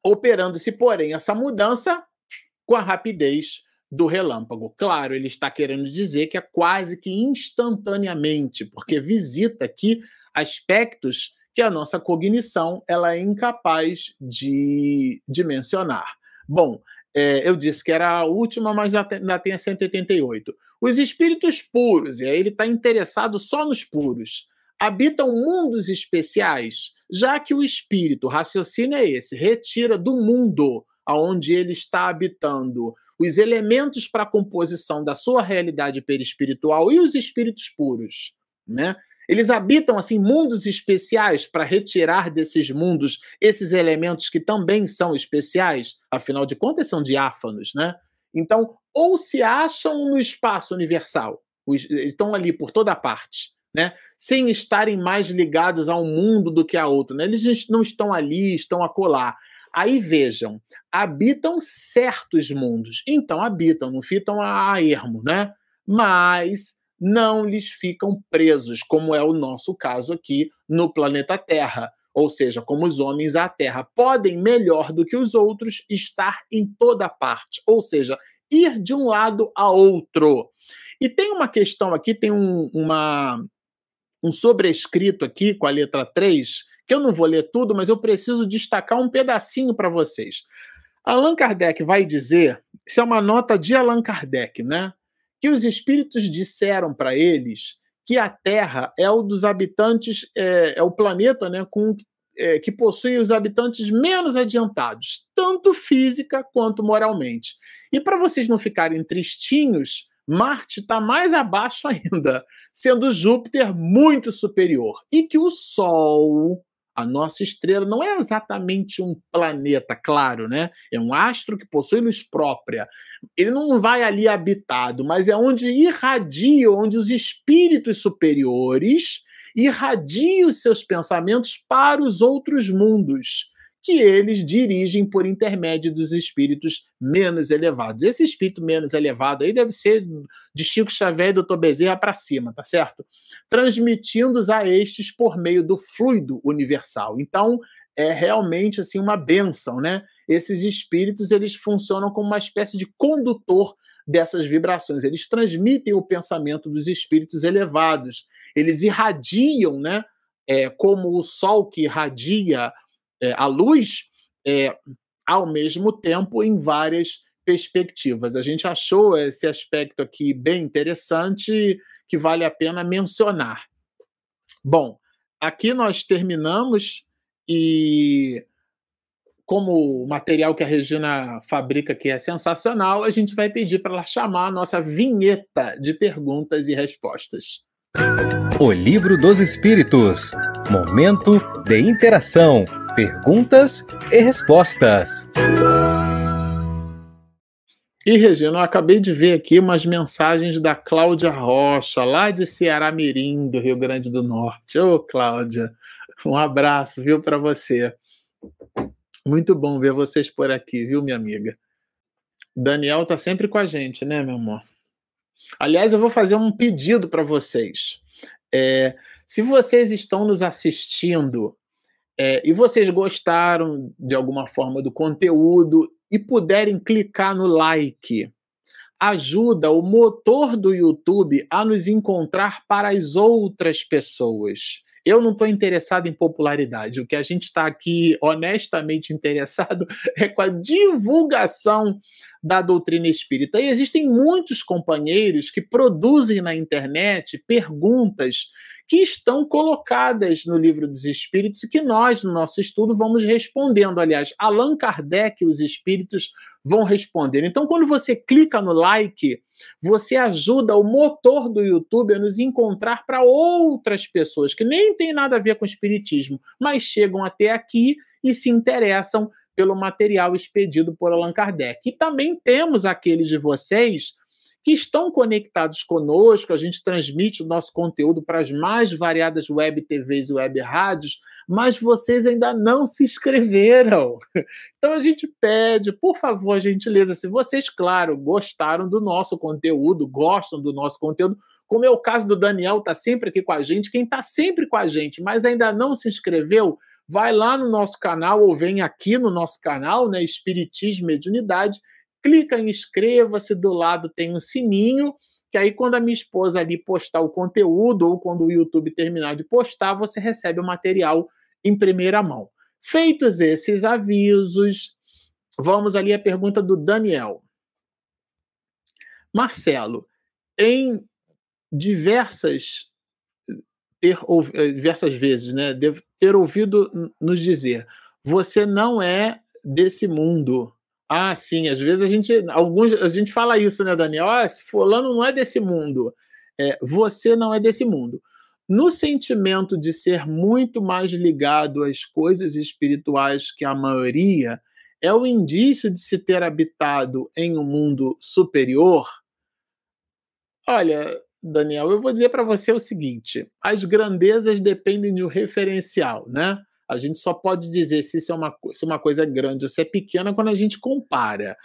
operando-se, porém, essa mudança com a rapidez do relâmpago. Claro, ele está querendo dizer que é quase que instantaneamente, porque visita aqui aspectos que a nossa cognição ela é incapaz de, mencionar. Bom, é, eu disse que era a última, mas ainda tem a 188. Os espíritos puros, e aí ele está interessado só nos puros, habitam mundos especiais, já que o espírito, o raciocínio é esse, retira do mundo aonde ele está habitando os elementos para a composição da sua realidade perispiritual e os espíritos puros, né? Eles habitam assim mundos especiais para retirar desses mundos esses elementos que também são especiais, afinal de contas são diáfanos, né? Então, ou se acham no espaço universal, estão ali por toda parte, né? Sem estarem mais ligados a um mundo do que a outro, né? Eles não estão ali, estão acolá. Aí vejam, habitam certos mundos. Então habitam, não fitam a ermo, né? Mas não lhes ficam presos, como é o nosso caso aqui no planeta Terra. Ou seja, como os homens à Terra podem, melhor do que os outros, estar em toda parte. Ou seja, ir de um lado a outro. E tem uma questão aqui, tem um, uma, um sobrescrito aqui com a letra 3, que eu não vou ler tudo, mas eu preciso destacar um pedacinho para vocês. Allan Kardec vai dizer, isso é uma nota de Allan Kardec, né? Que os espíritos disseram para eles que a Terra é o dos habitantes, é, é o planeta né, com, é, que possui os habitantes menos adiantados, tanto física quanto moralmente. E para vocês não ficarem tristinhos, Marte está mais abaixo ainda, sendo Júpiter muito superior. E que o Sol a nossa estrela não é exatamente um planeta, claro, né? É um astro que possui luz própria. Ele não vai ali habitado, mas é onde irradia, onde os espíritos superiores irradiam os seus pensamentos para os outros mundos, que eles dirigem por intermédio dos espíritos menos elevados. Esse espírito menos elevado aí deve ser de Chico Xavier e Dr. Bezerra para cima, tá certo? Transmitindo-os a estes por meio do fluido universal. Então, é realmente assim uma benção, né? Esses espíritos eles funcionam como uma espécie de condutor dessas vibrações. Eles transmitem o pensamento dos espíritos elevados. Eles irradiam, né? É, como o sol que irradia é, a luz, é, ao mesmo tempo em várias perspectivas. A gente achou esse aspecto aqui bem interessante que vale a pena mencionar. Bom, aqui nós terminamos e como o material que a Regina fabrica aqui é sensacional, a gente vai pedir para ela chamar a nossa vinheta de perguntas e respostas. O Livro dos Espíritos Momento de interação, perguntas e respostas. E, Regina, eu acabei de ver aqui umas mensagens da Cláudia Rocha, lá de Ceará Mirim, do Rio Grande do Norte. Ô, Cláudia, um abraço, viu, para você. Muito bom ver vocês por aqui, viu, minha amiga? Daniel tá sempre com a gente, né, meu amor? Aliás, eu vou fazer um pedido para vocês. É, se vocês estão nos assistindo é, e vocês gostaram de alguma forma do conteúdo e puderem clicar no like, ajuda o motor do YouTube a nos encontrar para as outras pessoas. Eu não estou interessado em popularidade. O que a gente está aqui honestamente interessado é com a divulgação da doutrina espírita. E existem muitos companheiros que produzem na internet perguntas que estão colocadas no livro dos espíritos e que nós, no nosso estudo, vamos respondendo. Aliás, Allan Kardec e os espíritos vão responder. Então, quando você clica no like, você ajuda o motor do YouTube a nos encontrar para outras pessoas que nem tem nada a ver com espiritismo, mas chegam até aqui e se interessam pelo material expedido por Allan Kardec. E também temos aqueles de vocês que estão conectados conosco, a gente transmite o nosso conteúdo para as mais variadas web TVs e web rádios, mas vocês ainda não se inscreveram. Então a gente pede, por favor, gentileza, se vocês, claro, gostaram do nosso conteúdo, gostam do nosso conteúdo, como é o caso do Daniel, está sempre aqui com a gente, quem está sempre com a gente, mas ainda não se inscreveu, vai lá no nosso canal ou vem aqui no nosso canal, né, Espiritismo Mediunidade, clica em inscreva-se, do lado tem um sininho, que aí quando a minha esposa ali postar o conteúdo ou quando o YouTube terminar de postar, você recebe o material em primeira mão. Feitos esses avisos, vamos ali à pergunta do Daniel. Marcelo, em diversas ter, eh, diversas vezes, né, devo ter ouvido nos dizer: você não é desse mundo. Ah, sim, às vezes a gente, alguns, a gente fala isso, né, Daniel? Ah, fulano não é desse mundo. É, você não é desse mundo. No sentimento de ser muito mais ligado às coisas espirituais que a maioria, é o indício de se ter habitado em um mundo superior? Olha, Daniel, eu vou dizer para você o seguinte: as grandezas dependem de um referencial, né? A gente só pode dizer se isso é uma, se uma coisa grande ou se é pequena quando a gente compara.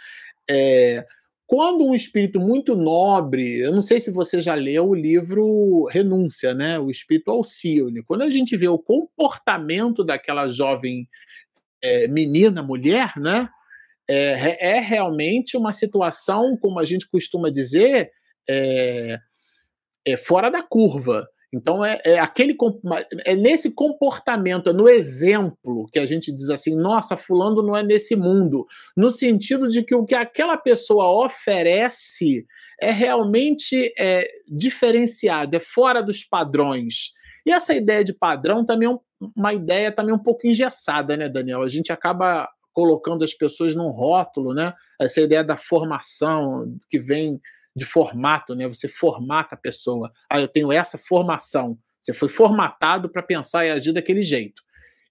É, quando um espírito muito nobre, eu não sei se você já leu o livro Renúncia, né? O espírito Alcione. Quando a gente vê o comportamento daquela jovem é, menina, mulher, né? É, é, realmente uma situação, como a gente costuma dizer, é, é fora da curva. Então é, é, aquele é nesse comportamento, é no exemplo que a gente diz assim, nossa, fulano não é nesse mundo, no sentido de que o que aquela pessoa oferece é realmente é, diferenciado, é fora dos padrões. E essa ideia de padrão também é uma ideia também um pouco engessada, né, Daniel? A gente acaba colocando as pessoas num rótulo, né? Essa ideia da formação que vem de formato, né? Você formata a pessoa. Ah, eu tenho essa formação. Você foi formatado para pensar e agir daquele jeito.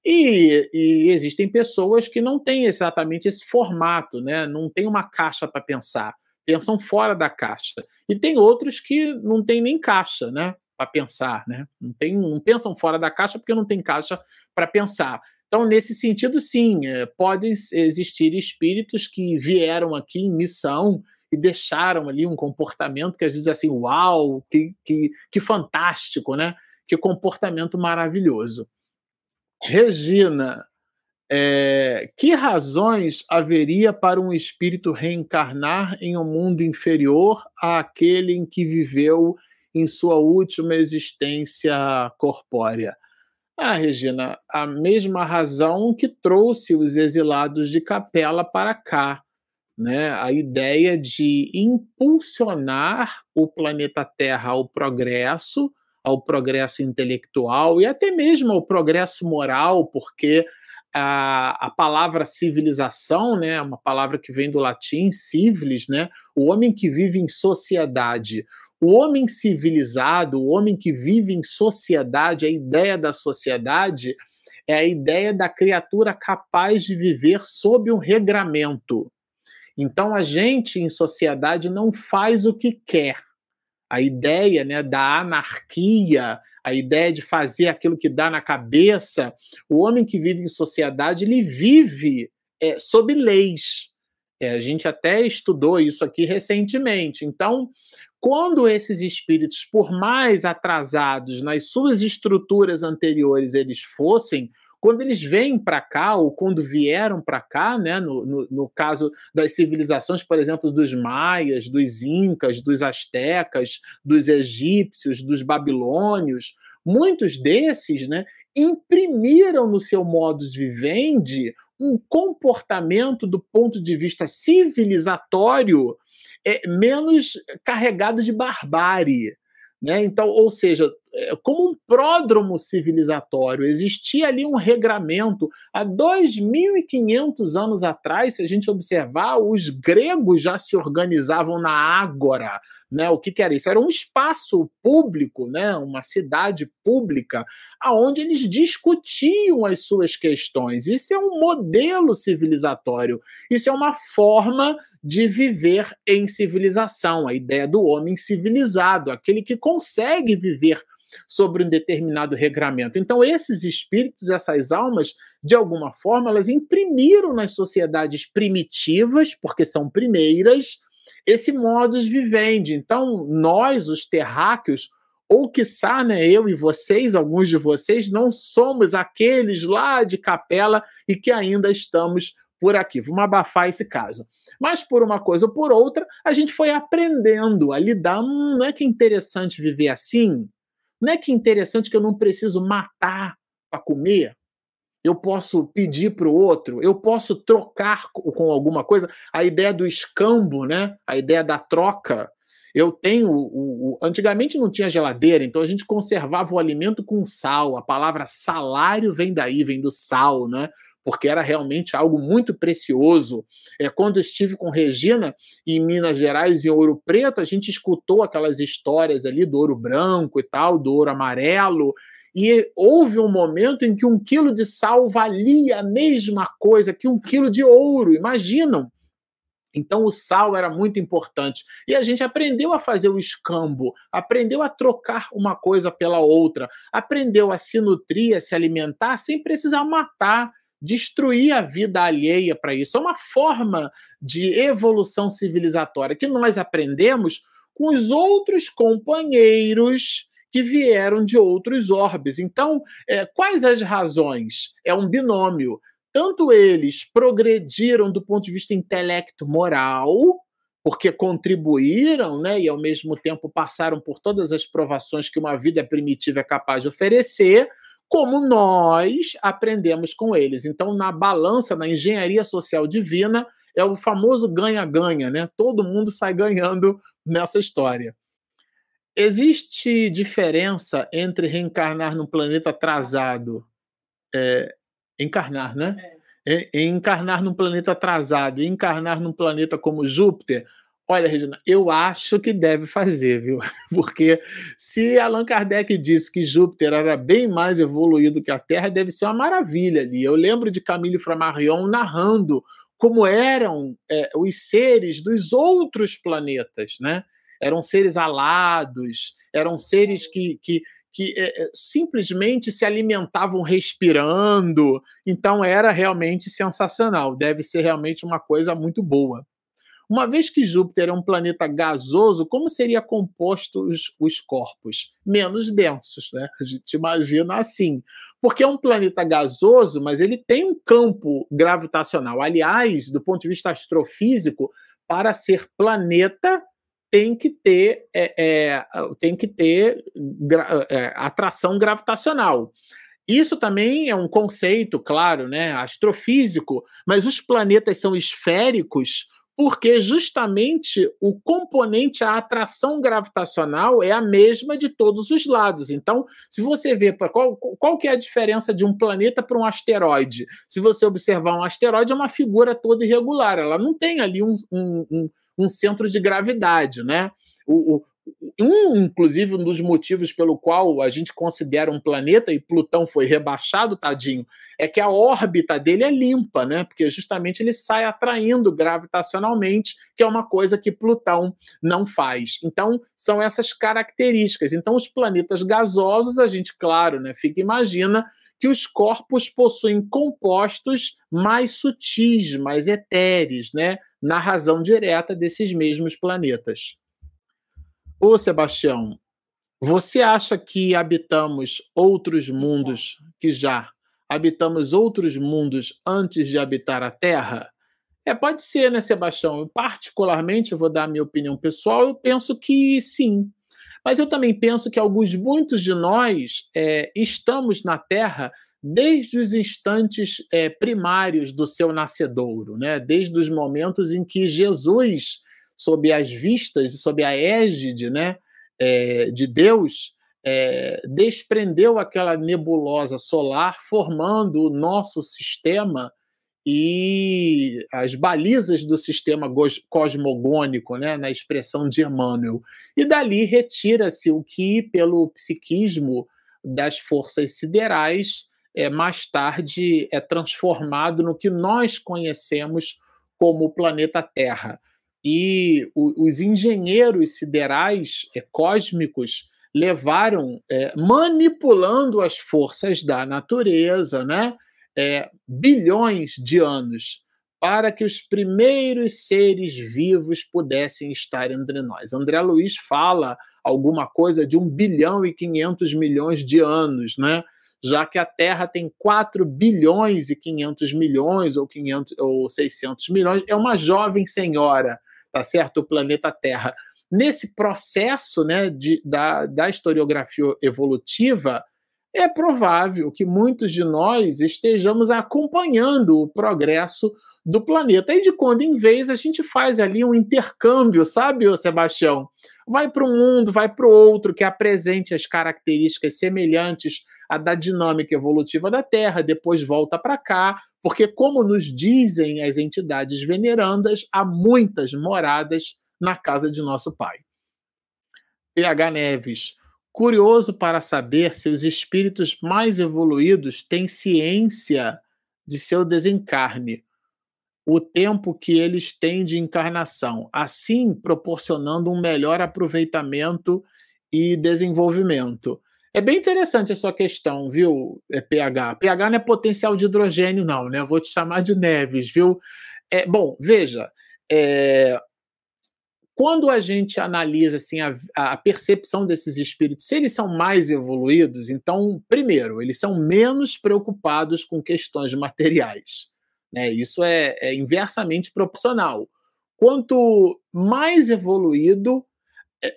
E, e, existem pessoas que não têm exatamente esse formato, né? Não tem uma caixa para pensar, pensam fora da caixa. E tem outros que não têm nem caixa, né? Para pensar, né? Não, tem, não pensam fora da caixa porque não tem caixa para pensar. Então, nesse sentido, sim, é, podem existir espíritos que vieram aqui em missão e deixaram ali um comportamento que às vezes é assim, uau, que, que, que fantástico, né? Que comportamento maravilhoso. Regina, é, que razões haveria para um espírito reencarnar em um mundo inferior àquele em que viveu em sua última existência corpórea? Ah, Regina, a mesma razão que trouxe os exilados de Capela para cá, né? A ideia de impulsionar o planeta Terra ao progresso, ao progresso intelectual e até mesmo ao progresso moral, porque a, a palavra civilização, né, uma palavra que vem do latim civilis, né, o homem que vive em sociedade. O homem civilizado, o homem que vive em sociedade, a ideia da sociedade é a ideia da criatura capaz de viver sob um regramento. Então a gente em sociedade não faz o que quer. A ideia né, da anarquia, a ideia de fazer aquilo que dá na cabeça, o homem que vive em sociedade, ele vive é, sob leis. É, a gente até estudou isso aqui recentemente. Então, quando esses espíritos, por mais atrasados nas suas estruturas anteriores eles fossem, quando eles vêm para cá, ou quando vieram para cá, né, no, no, no, caso das civilizações, por exemplo, dos maias, dos incas, dos astecas, dos egípcios, dos babilônios, muitos desses né, imprimiram no seu modus vivendi um comportamento do ponto de vista civilizatório é, menos carregado de barbárie. Né? Então, ou seja, como um pródromo civilizatório, existia ali um regramento. Há 2.500 anos atrás, se a gente observar, os gregos já se organizavam na ágora. Né? O que, que era isso? Era um espaço público, né? uma cidade pública, aonde eles discutiam as suas questões. Isso é um modelo civilizatório, isso é uma forma de viver em civilização, a ideia do homem civilizado, aquele que consegue viver sobre um determinado regramento. Então, esses espíritos, essas almas, de alguma forma, elas imprimiram nas sociedades primitivas, porque são primeiras, esse modus vivendi. Então, nós, os terráqueos, ou quiçá, né, eu e vocês, alguns de vocês, não somos aqueles lá de capela e que ainda estamos por aqui. Vamos abafar esse caso. Mas por uma coisa ou por outra, a gente foi aprendendo a lidar. Hum, não é que é interessante viver assim? Não é que é interessante que eu não preciso matar para comer? Eu posso pedir para o outro, eu posso trocar com alguma coisa. A ideia do escambo, né? a ideia da troca. Eu tenho. O, o, antigamente não tinha geladeira, então a gente conservava o alimento com sal. A palavra salário vem daí, vem do sal, né? Porque era realmente algo muito precioso. É, quando estive com Regina em Minas Gerais, em Ouro Preto, a gente escutou aquelas histórias ali do ouro branco e tal, do ouro amarelo, e houve um momento em que um quilo de sal valia a mesma coisa que um quilo de ouro, imaginam? Então o sal era muito importante. E a gente aprendeu a fazer o escambo, aprendeu a trocar uma coisa pela outra, aprendeu a se nutrir, a se alimentar sem precisar matar destruir a vida alheia para isso. É uma forma de evolução civilizatória que nós aprendemos com os outros companheiros que vieram de outros orbes. Então, é, quais as razões? É um binômio. Tanto eles progrediram do ponto de vista intelecto-moral, porque contribuíram, né, e ao mesmo tempo passaram por todas as provações que uma vida primitiva é capaz de oferecer, como nós aprendemos com eles. Então, na balança, na engenharia social divina, é o famoso ganha-ganha, né? Todo mundo sai ganhando nessa história. Existe diferença entre reencarnar num planeta atrasado, é, encarnar, né? É. encarnar num planeta atrasado e encarnar num planeta como Júpiter, Olha, Regina, eu acho que deve fazer, viu? Porque se Allan Kardec disse que Júpiter era bem mais evoluído que a Terra, deve ser uma maravilha ali. Eu lembro de Camille Flammarion narrando como eram é, os seres dos outros planetas, né? Eram seres alados, eram seres que, que, que é, simplesmente se alimentavam respirando. Então era realmente sensacional. Deve ser realmente uma coisa muito boa. Uma vez que Júpiter é um planeta gasoso, como seria composto os, os corpos? Menos densos, né? A gente imagina assim. Porque é um planeta gasoso, mas ele tem um campo gravitacional. Aliás, do ponto de vista astrofísico, para ser planeta, tem que ter, é, é, tem que ter gra, é, atração gravitacional. Isso também é um conceito, claro, né, astrofísico, mas os planetas são esféricos porque justamente o componente, a atração gravitacional é a mesma de todos os lados. Então, se você vê qual, qual que é a diferença de um planeta para um asteroide, se você observar um asteroide, é uma figura toda irregular, ela não tem ali um, um, um, um centro de gravidade, né? O, o, um, inclusive, um dos motivos pelo qual a gente considera um planeta e Plutão foi rebaixado, tadinho, é que a órbita dele é limpa, né? Porque justamente ele sai atraindo gravitacionalmente, que é uma coisa que Plutão não faz. Então, são essas características. Então, os planetas gasosos, a gente, claro, né, fica imagina que os corpos possuem compostos mais sutis, mais etéreos, né? Na razão direta desses mesmos planetas. Ô Sebastião, você acha que habitamos outros mundos que já habitamos outros mundos antes de habitar a Terra? É, pode ser, né, Sebastião? Eu, particularmente, eu vou dar a minha opinião pessoal, eu penso que sim. Mas eu também penso que alguns, muitos de nós é, estamos na Terra desde os instantes é, primários do seu nascedouro, né? desde os momentos em que Jesus sob as vistas e sob a égide né, é, de Deus, é, desprendeu aquela nebulosa solar, formando o nosso sistema e as balizas do sistema cosmogônico, né, na expressão de Emmanuel. E dali retira-se o que, pelo psiquismo das forças siderais, é, mais tarde é transformado no que nós conhecemos como o planeta Terra e os engenheiros siderais é, cósmicos levaram, é, manipulando as forças da natureza, né, é, bilhões de anos para que os primeiros seres vivos pudessem estar entre nós. André Luiz fala alguma coisa de 1 bilhão e 500 milhões de anos, né? já que a Terra tem 4 bilhões e 500 milhões ou 500 ou 600 milhões, é uma jovem senhora tá certo? O planeta Terra. Nesse processo né, de, da, da historiografia evolutiva, é provável que muitos de nós estejamos acompanhando o progresso do planeta. E de quando em vez a gente faz ali um intercâmbio, sabe, Sebastião? Vai para um mundo, vai para o outro, que apresente as características semelhantes à da dinâmica evolutiva da Terra, depois volta para cá, porque, como nos dizem as entidades venerandas, há muitas moradas na casa de nosso Pai. PH Neves, curioso para saber se os espíritos mais evoluídos têm ciência de seu desencarne, o tempo que eles têm de encarnação, assim proporcionando um melhor aproveitamento e desenvolvimento. É bem interessante a sua questão, viu, pH? pH não é potencial de hidrogênio, não, né? Eu vou te chamar de Neves, viu? É, bom, veja, é, quando a gente analisa assim, a, a, percepção desses espíritos, se eles são mais evoluídos, então, primeiro, eles são menos preocupados com questões materiais. Né? Isso é, é inversamente proporcional. Quanto mais evoluído,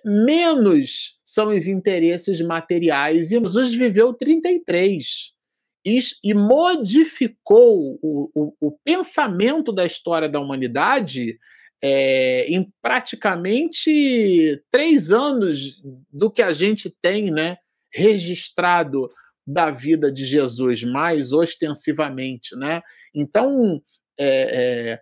menos são os interesses materiais. E Jesus viveu 33 e, e modificou o, o, o, pensamento da história da humanidade é, em praticamente três anos do que a gente tem né, registrado da vida de Jesus, mais ostensivamente. Né? Então, é, é,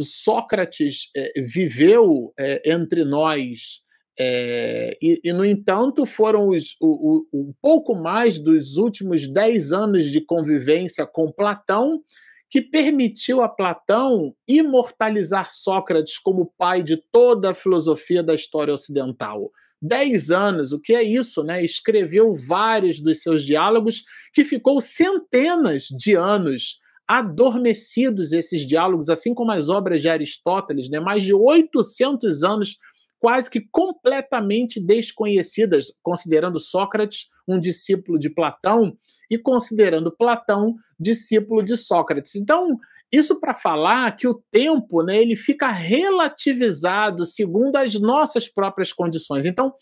Sócrates é, viveu é, entre nós é, e, e, no entanto, foram os, o, o, um pouco mais dos últimos dez anos de convivência com Platão que permitiu a Platão imortalizar Sócrates como pai de toda a filosofia da história ocidental. 10 anos. O que é isso, né? Escreveu vários dos seus diálogos que ficou centenas de anos adormecidos esses diálogos, assim como as obras de Aristóteles, né? Mais de 800 anos quase que completamente desconhecidas, considerando Sócrates um discípulo de Platão e considerando Platão discípulo de Sócrates. Então, isso para falar que o tempo, né, ele fica relativizado segundo as nossas próprias condições. Então,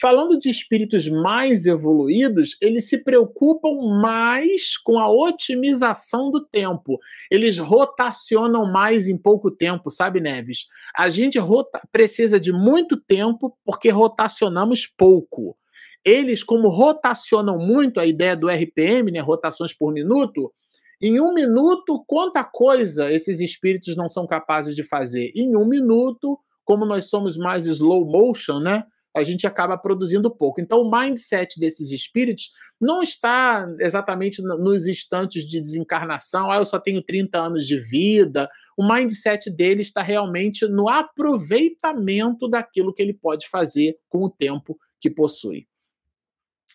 falando de espíritos mais evoluídos, eles se preocupam mais com a otimização do tempo. Eles rotacionam mais em pouco tempo, sabe, Neves? A gente precisa de muito tempo porque rotacionamos pouco. Eles, como rotacionam muito a ideia do RPM, né, rotações por minuto, em um minuto, quanta coisa esses espíritos não são capazes de fazer? Em um minuto, como nós somos mais slow motion, né? A gente acaba produzindo pouco. Então, o mindset desses espíritos não está exatamente nos instantes de desencarnação, ah, eu só tenho 30 anos de vida. O mindset dele está realmente no aproveitamento daquilo que ele pode fazer com o tempo que possui.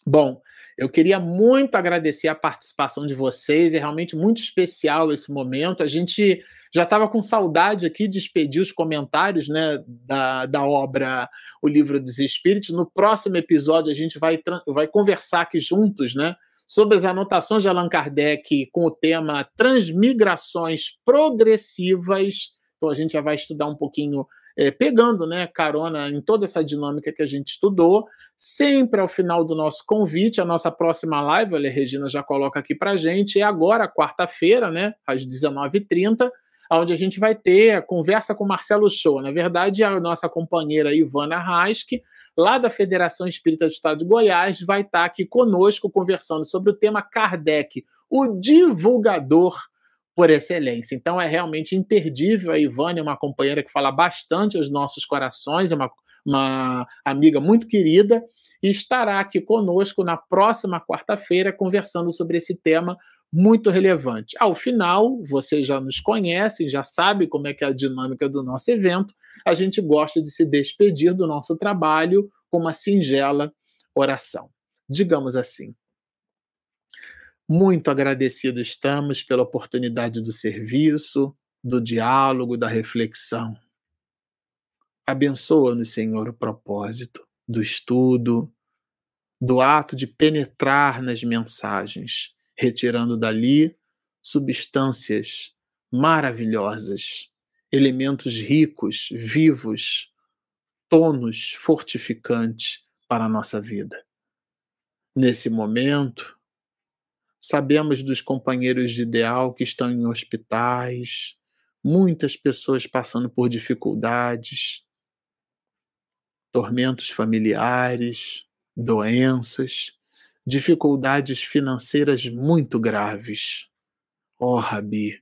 Bom, eu queria muito agradecer a participação de vocês, é realmente muito especial esse momento. A gente já estava com saudade aqui de expedir os comentários né, da, da obra O Livro dos Espíritos. No próximo episódio, a gente vai, vai conversar aqui juntos né, sobre as anotações de Allan Kardec com o tema Transmigrações Progressivas. Então, a gente já vai estudar um pouquinho é, pegando né, carona em toda essa dinâmica que a gente estudou. Sempre ao final do nosso convite, a nossa próxima live, a Regina já coloca aqui para gente, é agora, quarta-feira, né, às 19h30, onde a gente vai ter a conversa com Marcelo Show. Na verdade, a nossa companheira Ivana Rask, lá da Federação Espírita do Estado de Goiás, vai estar aqui conosco conversando sobre o tema Kardec, o divulgador por excelência. Então é realmente imperdível. A Ivane é uma companheira que fala bastante aos nossos corações, é uma, uma amiga muito querida e estará aqui conosco na próxima quarta-feira conversando sobre esse tema muito relevante. Ao final, vocês já nos conhecem, já sabem como é que é a dinâmica do nosso evento. A gente gosta de se despedir do nosso trabalho com uma singela oração. Digamos assim: muito agradecidos estamos pela oportunidade do serviço, do diálogo, da reflexão. Abençoa-nos, Senhor, o propósito do estudo, do ato de penetrar nas mensagens, retirando dali substâncias maravilhosas, elementos ricos, vivos, tonos fortificantes para a nossa vida. Nesse momento, Sabemos dos companheiros de ideal que estão em hospitais, muitas pessoas passando por dificuldades, tormentos familiares, doenças, dificuldades financeiras muito graves. Oh, Rabi,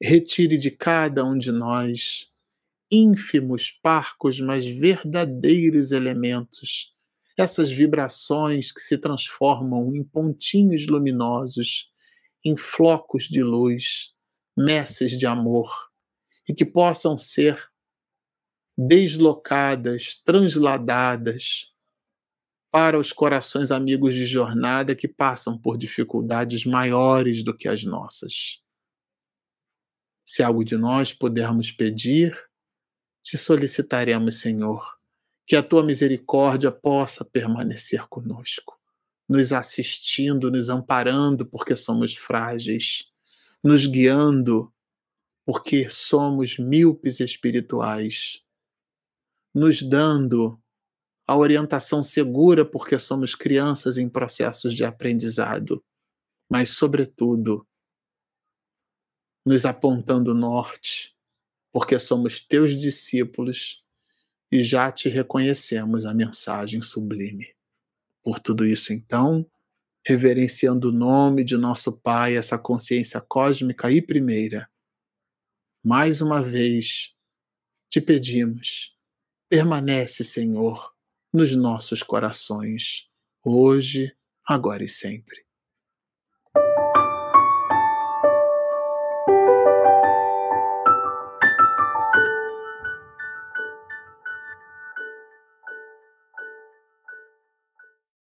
retire de cada um de nós ínfimos, parcos, mas verdadeiros elementos essas vibrações que se transformam em pontinhos luminosos, em flocos de luz, messes de amor, e que possam ser deslocadas, transladadas para os corações amigos de jornada que passam por dificuldades maiores do que as nossas. Se algo de nós pudermos pedir, te solicitaremos, Senhor, que a tua misericórdia possa permanecer conosco, nos assistindo, nos amparando, porque somos frágeis, nos guiando, porque somos míopes espirituais, nos dando a orientação segura, porque somos crianças em processos de aprendizado, mas, sobretudo, nos apontando o norte, porque somos teus discípulos e já te reconhecemos a mensagem sublime. Por tudo isso, então, reverenciando o nome de nosso Pai, essa consciência cósmica e primeira, mais uma vez te pedimos, permanece, Senhor, nos nossos corações, hoje, agora e sempre.